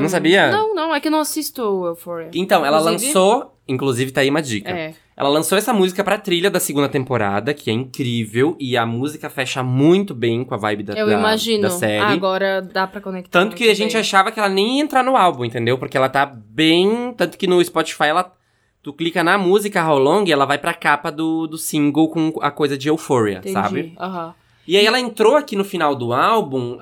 Não sabia? Não, não, é que eu não assisto Euphoria. Então, ela Inclusive- lançou, inclusive tá aí uma dica. É. Ela lançou essa música pra trilha da segunda temporada, que é incrível, e a música fecha muito bem com a vibe da, Eu da, imagino. da série. Agora dá pra conectar. Tanto que a gente bem. achava que ela nem ia entrar no álbum, entendeu? Porque ela tá bem. Tanto que no Spotify ela. Tu clica na música How Long e ela vai pra capa do, do single com a coisa de Euphoria, Entendi. sabe? Aham. E aí ela entrou aqui no final do álbum.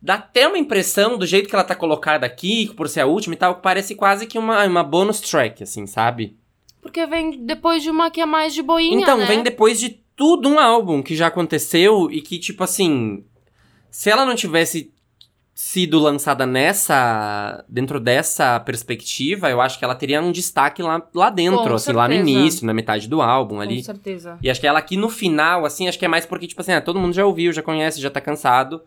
Dá até uma impressão, do jeito que ela tá colocada aqui, por ser a última e tal, que parece quase que uma, uma bonus track, assim, sabe? Porque vem depois de uma que é mais de boinha, então, né? vem depois de tudo um álbum que já aconteceu e que, tipo assim. Se ela não tivesse sido lançada nessa. dentro dessa perspectiva, eu acho que ela teria um destaque lá, lá dentro, Com assim, lá no certeza. início, na metade do álbum ali. Com certeza. E acho que ela aqui no final, assim, acho que é mais porque, tipo assim, ah, todo mundo já ouviu, já conhece, já tá cansado.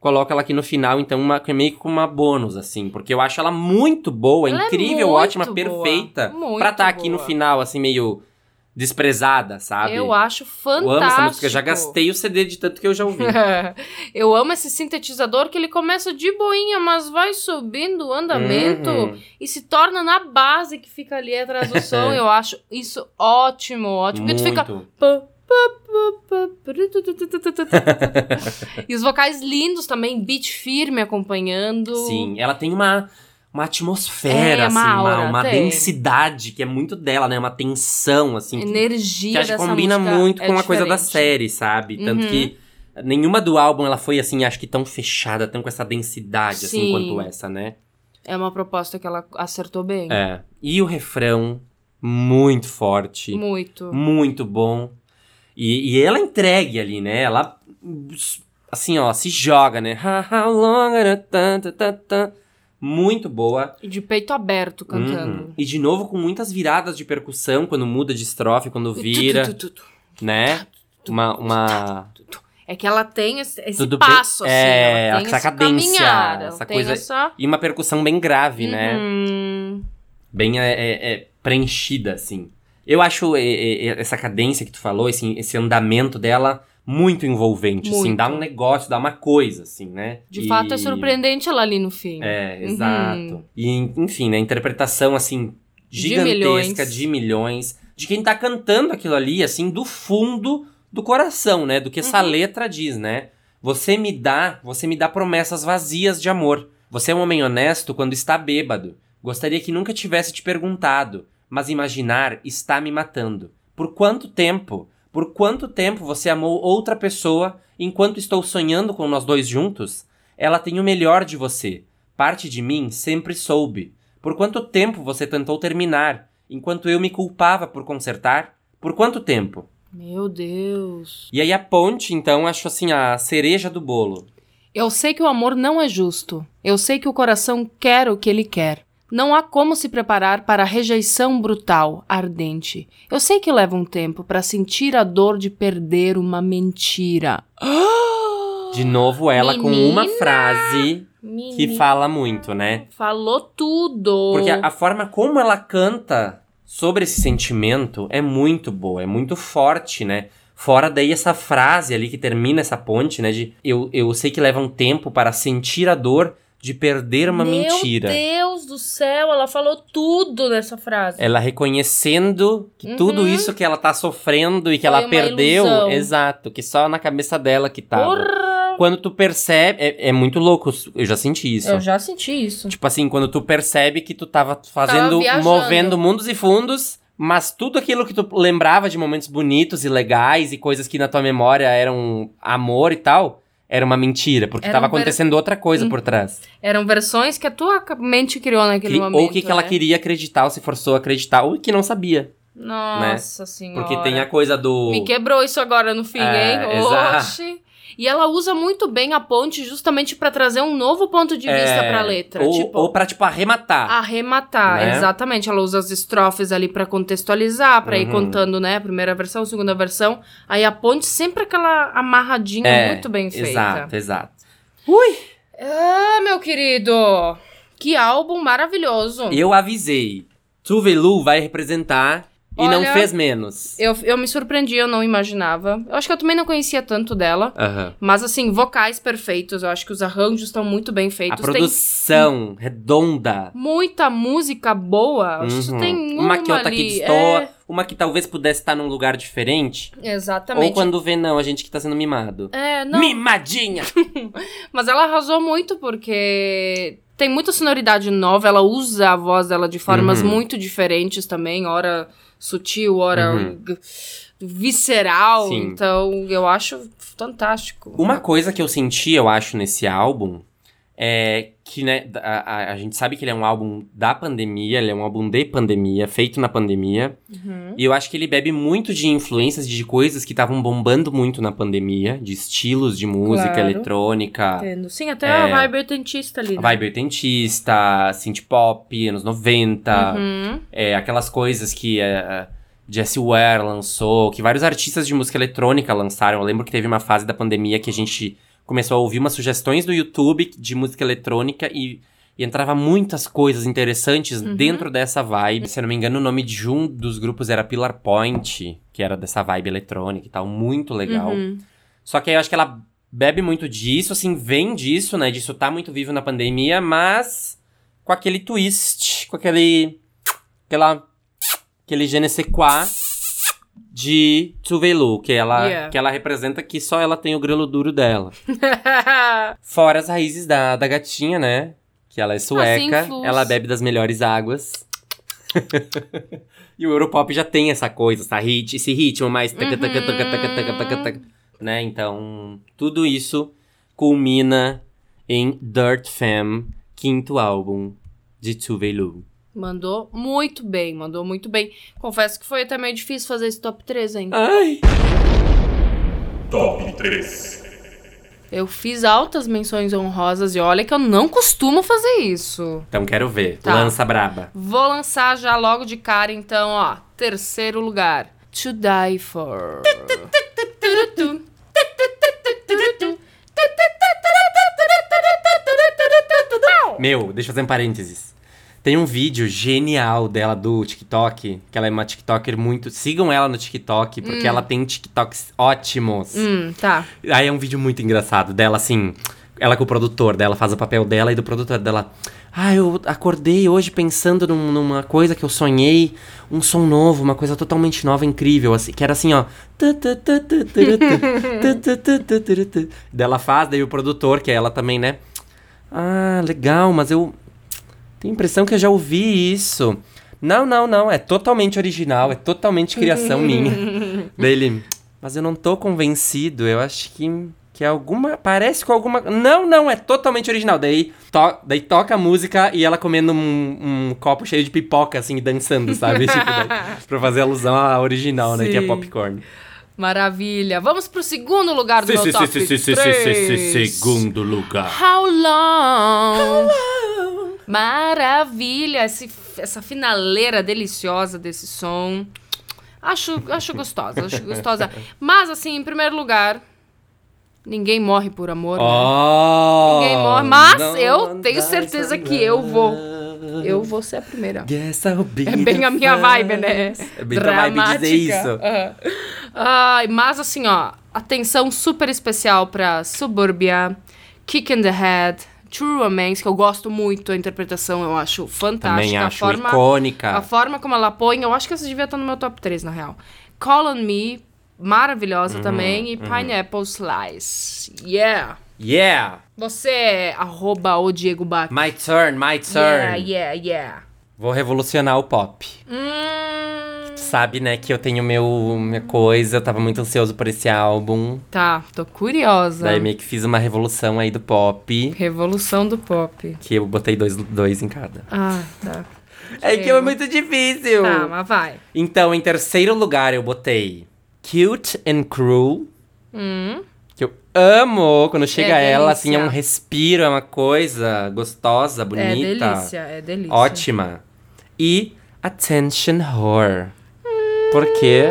Coloca ela aqui no final, então, uma, é meio que uma bônus, assim. Porque eu acho ela muito boa, Ela é incrível, muito ótima, boa, perfeita. muito pra estar aqui no final, assim, meio desprezada, sabe? Eu acho fantástico. Eu amo essa música, já gastei o CD de tanto que eu já ouvi. eu amo esse sintetizador que ele começa de boinha, mas vai subindo o andamento Uhum. e se torna na base que fica ali atrás do som. eu acho isso ótimo, ótimo. Porque tu fica. E os vocais lindos também, beat firme acompanhando. Sim, ela tem uma, uma atmosfera, É, uma assim, uma, aura, uma tem. densidade que é muito dela, né? Uma tensão, assim. Energia que acho que dessa combina muito é com a coisa da série, sabe? Tanto Uhum. que nenhuma do álbum ela foi assim, acho que tão fechada, tão com essa densidade assim Sim. quanto essa, né? É uma proposta que ela acertou bem. É. E o refrão muito forte, Muito. muito bom. E, e ela entregue ali, né? Ela assim, ó, se joga, né? Tan. Muito boa. E de peito aberto cantando. Uhum. E de novo com muitas viradas de percussão, quando muda de estrofe, quando vira, né? Uma, uma. É que ela tem esse, esse Tudo bem- passo, assim. é, ela tem essa cadência, essa coisa- essa... E uma percussão bem grave, né? Uhum. Bem é, é- é preenchida, assim. Eu acho essa cadência que tu falou, esse, esse andamento dela, muito envolvente, assim. Muito. Dá um negócio, dá uma coisa, assim, né? De E- fato, é surpreendente ela ali no fim. É, Uhum. exato. E, enfim, né? Interpretação, assim, gigantesca, milhões. de milhões. De quem tá cantando aquilo ali, assim, do fundo do coração, né? Do que essa Uhum. letra diz, né? Você me dá, você me dá promessas vazias de amor. Você é um homem honesto quando está bêbado. Gostaria que nunca tivesse te perguntado, mas imaginar está me matando. Por quanto tempo? Por quanto tempo você amou outra pessoa enquanto estou sonhando com nós dois juntos? Ela tem o melhor de você. Parte de mim sempre soube. Por quanto tempo você tentou terminar, enquanto eu me culpava por consertar? Por quanto tempo? Meu Deus. E aí a ponte, então, acho assim, a cereja do bolo. Eu sei que o amor não é justo. Eu sei que o coração quer o que ele quer. Não há como se preparar para a rejeição brutal, ardente. Eu sei que leva um tempo para sentir a dor de perder uma mentira. De novo, ela com uma Menina! frase que Menina, fala muito, né? Falou tudo. Porque a, a forma como ela canta sobre esse sentimento é muito boa, é muito forte, né? Fora daí essa frase ali que termina essa ponte, né? De eu, eu sei que leva um tempo para sentir a dor de perder uma Meu mentira. Deus do céu, ela falou tudo nessa frase. Ela reconhecendo que tudo Uhum. isso que ela tá sofrendo e que Foi ela perdeu, ilusão. exato, que só na cabeça dela que tava. Porra! Quando tu percebe, é, é muito louco, eu já senti isso. Eu já senti isso. Tipo assim, quando tu percebe que tu tava fazendo, viajando. movendo mundos e fundos, mas tudo aquilo que tu lembrava de momentos bonitos e legais e coisas que na tua memória eram amor e tal, era uma mentira, porque Era tava um ver- acontecendo outra coisa por trás. Eram versões que a tua mente criou naquele Que- momento. ou o que, que ela né? queria acreditar, ou se forçou a acreditar, ou que não sabia. Nossa senhora. Porque tem a coisa do. Me quebrou isso agora no fim, É, hein? exato. Oxi. E ela usa muito bem a ponte justamente pra trazer um novo ponto de vista É, pra letra. Ou, tipo, ou pra, tipo, arrematar. arrematar, Né? exatamente. Ela usa as estrofes ali pra contextualizar, pra ir Uhum. contando, né? A primeira versão, segunda versão. Aí a ponte sempre aquela amarradinha É, muito bem feita. Exato, exato. Ah, meu querido! Que álbum maravilhoso! Eu avisei. Tuvelu vai representar e não Olha, fez menos. Eu, eu me surpreendi, eu não imaginava. Eu acho que eu também não conhecia tanto dela. Aham. Mas, assim, vocais perfeitos. Eu acho que os arranjos estão muito bem A feitos. produção redonda. Tem muita música boa. Acho que Uhum. tem uma, uma que outra ali. que destoa, É, uma que talvez pudesse estar num lugar diferente. exatamente. Ou quando vê, não, a gente que tá sendo mimado. É, não. Mimadinha! Mas ela arrasou muito porque tem muita sonoridade nova. Ela usa a voz dela de formas Uhum. muito diferentes também. Hora sutil, hora Uhum. visceral. Sim. Então, eu acho fantástico. Uma coisa que eu senti, eu acho, nesse álbum é que, né, a, a- gente sabe que ele é um álbum da pandemia, ele é um álbum de pandemia, feito na pandemia. Uhum. E eu acho que ele bebe muito de influências de coisas que estavam bombando muito na pandemia, de estilos de música Claro. eletrônica, Entendo. Sim, até É. a vibe oitentista ali. Né? vibe oitentista, synth pop, anos 90, Uhum. é, aquelas coisas que é, Jessie Ware lançou, que vários artistas de música eletrônica lançaram. Eu lembro que teve uma fase da pandemia que a gente começou a ouvir umas sugestões do YouTube de música eletrônica e, e entrava muitas coisas interessantes Uhum. dentro dessa vibe. Se eu não me engano, o nome de um dos grupos era Pillar Point, que era dessa vibe eletrônica e tal, muito legal. Uhum. Só que aí eu acho que ela bebe muito disso, assim, vem disso, né? Disso tá muito vivo na pandemia, mas com aquele twist, com aquele. aquela. aquele je ne sais quoi de Tuvelu, que ela, Yeah. que ela representa que só ela tem o grelo duro dela. Fora as raízes da, da gatinha, né? Que ela é sueca, influs. ela bebe das melhores águas. e o Europop já tem essa coisa, essa hit, esse ritmo mais taca, taca, taca, taca, taca, taca, taca, né? Então, tudo isso culmina em Dirt Fam, quinto álbum de Tuvelu. Mandou muito bem, mandou muito bem. Confesso que foi até meio difícil fazer esse top 3 ainda. Ai! Top 3. Eu fiz altas menções honrosas e olha que eu não costumo fazer isso. Então quero ver. Tá. Lança braba. Vou lançar já logo de cara, então, ó. Terceiro lugar. To Die For. Meu, deixa eu fazer um parênteses. Tem um vídeo genial dela do TikTok, que ela é uma TikToker muito. Sigam ela no TikTok, porque ela tem TikToks ótimos. Hum, tá. Aí é um vídeo muito engraçado dela, assim. Ela com o produtor dela, faz o papel dela e do produtor dela. Ah, eu acordei hoje pensando num- numa coisa que eu sonhei, um som novo, uma coisa totalmente nova, incrível, assim, que era assim, ó. Daí ela faz, daí o produtor, que é ela também, né? Ah, legal, mas eu tenho a impressão que eu já ouvi isso. Não, não, não, é totalmente original, é totalmente criação minha. Daí ele, mas eu não tô convencido, eu acho que, que é alguma. Parece com alguma. Não, não, é totalmente original. Daí, to, daí toca a música e ela comendo um, um copo cheio de pipoca, assim, e dançando, sabe? tipo, daí, pra fazer alusão à original, né? Que é Sim. popcorn. Maravilha. Vamos pro segundo lugar do meu top 3. segundo lugar. How long? Maravilha. Esse, essa finaleira deliciosa desse som. Acho, acho gostosa, acho gostosa. Mas, assim, em primeiro lugar, ninguém morre por amor. né? Oh, Ninguém morre, mas eu tenho certeza que eu vou. Eu vou ser a primeira. É bem a minha vibe, né? É bem tua vibe dizer isso. Mas assim, ó, atenção super especial pra Suburbia, Kick in the Head, True Romance, que eu gosto muito, a interpretação eu acho fantástica. Também a acho forma, icônica. A forma como ela põe, eu acho que essa devia estar no meu top 3, na real. Call on Me, maravilhosa Uhum, também. E Pineapple Slice. Yeah! Yeah! Você é arroba o Diego Bach. My turn, my Yeah, turn. yeah, yeah. Vou revolucionar o pop. Hum, Sabe, né, que eu tenho meu, minha coisa, eu tava muito ansioso por esse álbum. tá, tô curiosa. Daí meio que fiz uma revolução aí do pop. Revolução do pop. Que eu botei dois, dois em cada. Ah, tá. É que é muito difícil. Tá, mas vai. Então, em terceiro lugar, eu botei Cute and Cruel. Hum, Que eu amo. Quando chega É ela, assim, é um respiro, é uma coisa gostosa, é bonita. delícia, é delícia. Ótima. E Attention Horror. Porque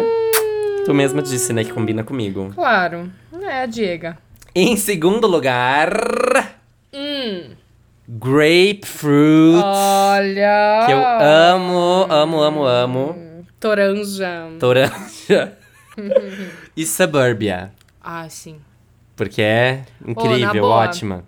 tu mesma disse, né, que combina comigo. Claro. É a Diega. Em segundo lugar, Hum. Grapefruit. Olha. Que eu amo, amo, amo, amo. Toranja. Toranja. e Suburbia. Ah, sim. Porque é incrível, boa. ótima.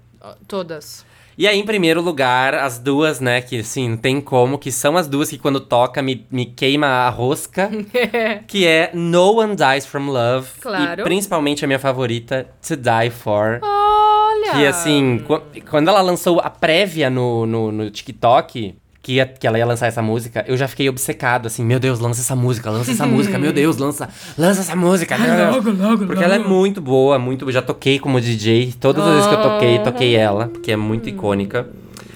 Todas. E aí, em primeiro lugar, as duas, né, que assim, não tem como, que são as duas que quando toca me, me queima a rosca, que é No One Dies From Love. Claro. E principalmente a minha favorita, To Die For. Olha. Que assim, qu- quando ela lançou a prévia no, no, no TikTok, que, ia- que ela ia lançar essa música, eu já fiquei obcecado, assim, meu Deus, lança essa música, lança essa música, meu Deus, lança, lança essa música. Deus. logo, logo, Porque ela é muito boa, muito. Eu já toquei como DJ. Todas as vezes que eu toquei, toquei ela, porque é muito icônica.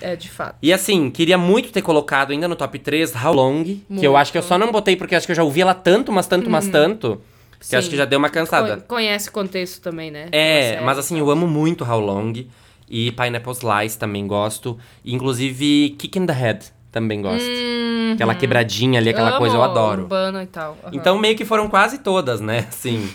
É, de fato. E assim, queria muito ter colocado ainda no top 3 How Long, que eu acho que eu só não botei porque acho que eu já ouvi ela tanto, mas tanto, mas tanto, que eu acho Sim. que já deu uma cansada. Con- Conhece o contexto também, né? É, mas assim, eu amo muito How Long. E Pineapple Slice também gosto. Inclusive, Kick in the Head também gosto. Aquela quebradinha ali, aquela Amo coisa eu adoro. Urbana e tal. Aham. Então, meio que foram quase todas, né? Assim.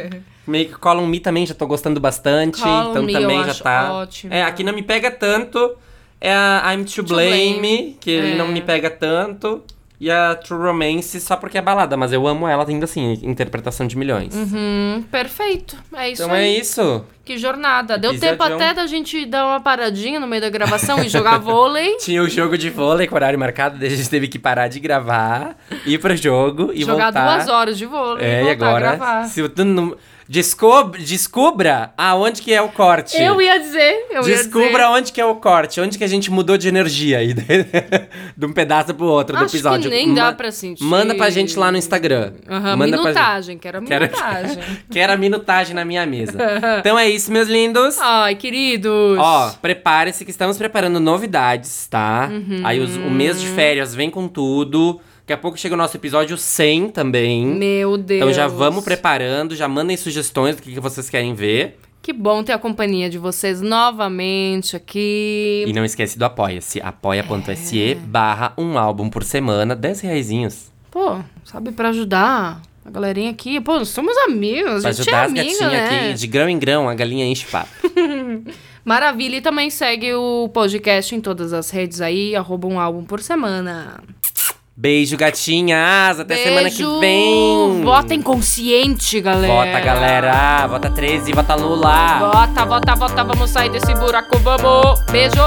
meio que Call on Me também já tô gostando bastante. Call on então Me também já tá. ótimo. É, aqui não me pega tanto. É a I'm to, To Blame, Blame. que ele É. não me pega tanto. E a True Romance só porque é balada, mas eu amo ela, ainda assim, interpretação de milhões. Hum, perfeito. É isso Então aí. é isso. Que jornada. Deu tempo Episodião. até da gente dar uma paradinha no meio da gravação e jogar vôlei. Tinha o jogo de vôlei com horário marcado, daí a gente teve que parar de gravar, ir pro jogo e jogar voltar. duas horas de vôlei É, e e agora, se não... Descob... descubra aonde que é o corte. Eu ia dizer, eu ia Descubra dizer. onde que é o corte, onde que a gente mudou de energia aí, de um pedaço pro outro do Acho que episódio. nem dá Ma- pra sentir. Manda pra gente lá no Instagram. Aham, Manda pra minutagem, quero a Quero- minutagem. Quero a minutagem na minha mesa. então é isso, meus lindos. Ai, queridos. Ó, prepare-se que estamos preparando novidades, tá? Uhum. Aí os- o mês de férias vem com tudo. Daqui a pouco chega o nosso episódio 100 também. Meu Deus. Então já vamos preparando, já mandem sugestões do que, que vocês querem ver. Que bom ter a companhia de vocês novamente aqui. E não esquece do Apoia-se, apoia.se barra um álbum por semana, 10 reaisinhos. Pô, sabe, pra ajudar a galerinha aqui. Pô, somos amigos, Pra a gente é ajudar as amiga, gatinhas né? aqui, de grão em grão, a galinha enche papo. Maravilha. E também segue o podcast em todas as redes aí, arroba um álbum por semana. Beijo, gatinhas! Até semana que Beijo! vem! Votem consciente, galera. Vota, galera! Vota 13, vota Lula! Vota, vota, vota. Vamos sair desse buraco, vamos. Beijo.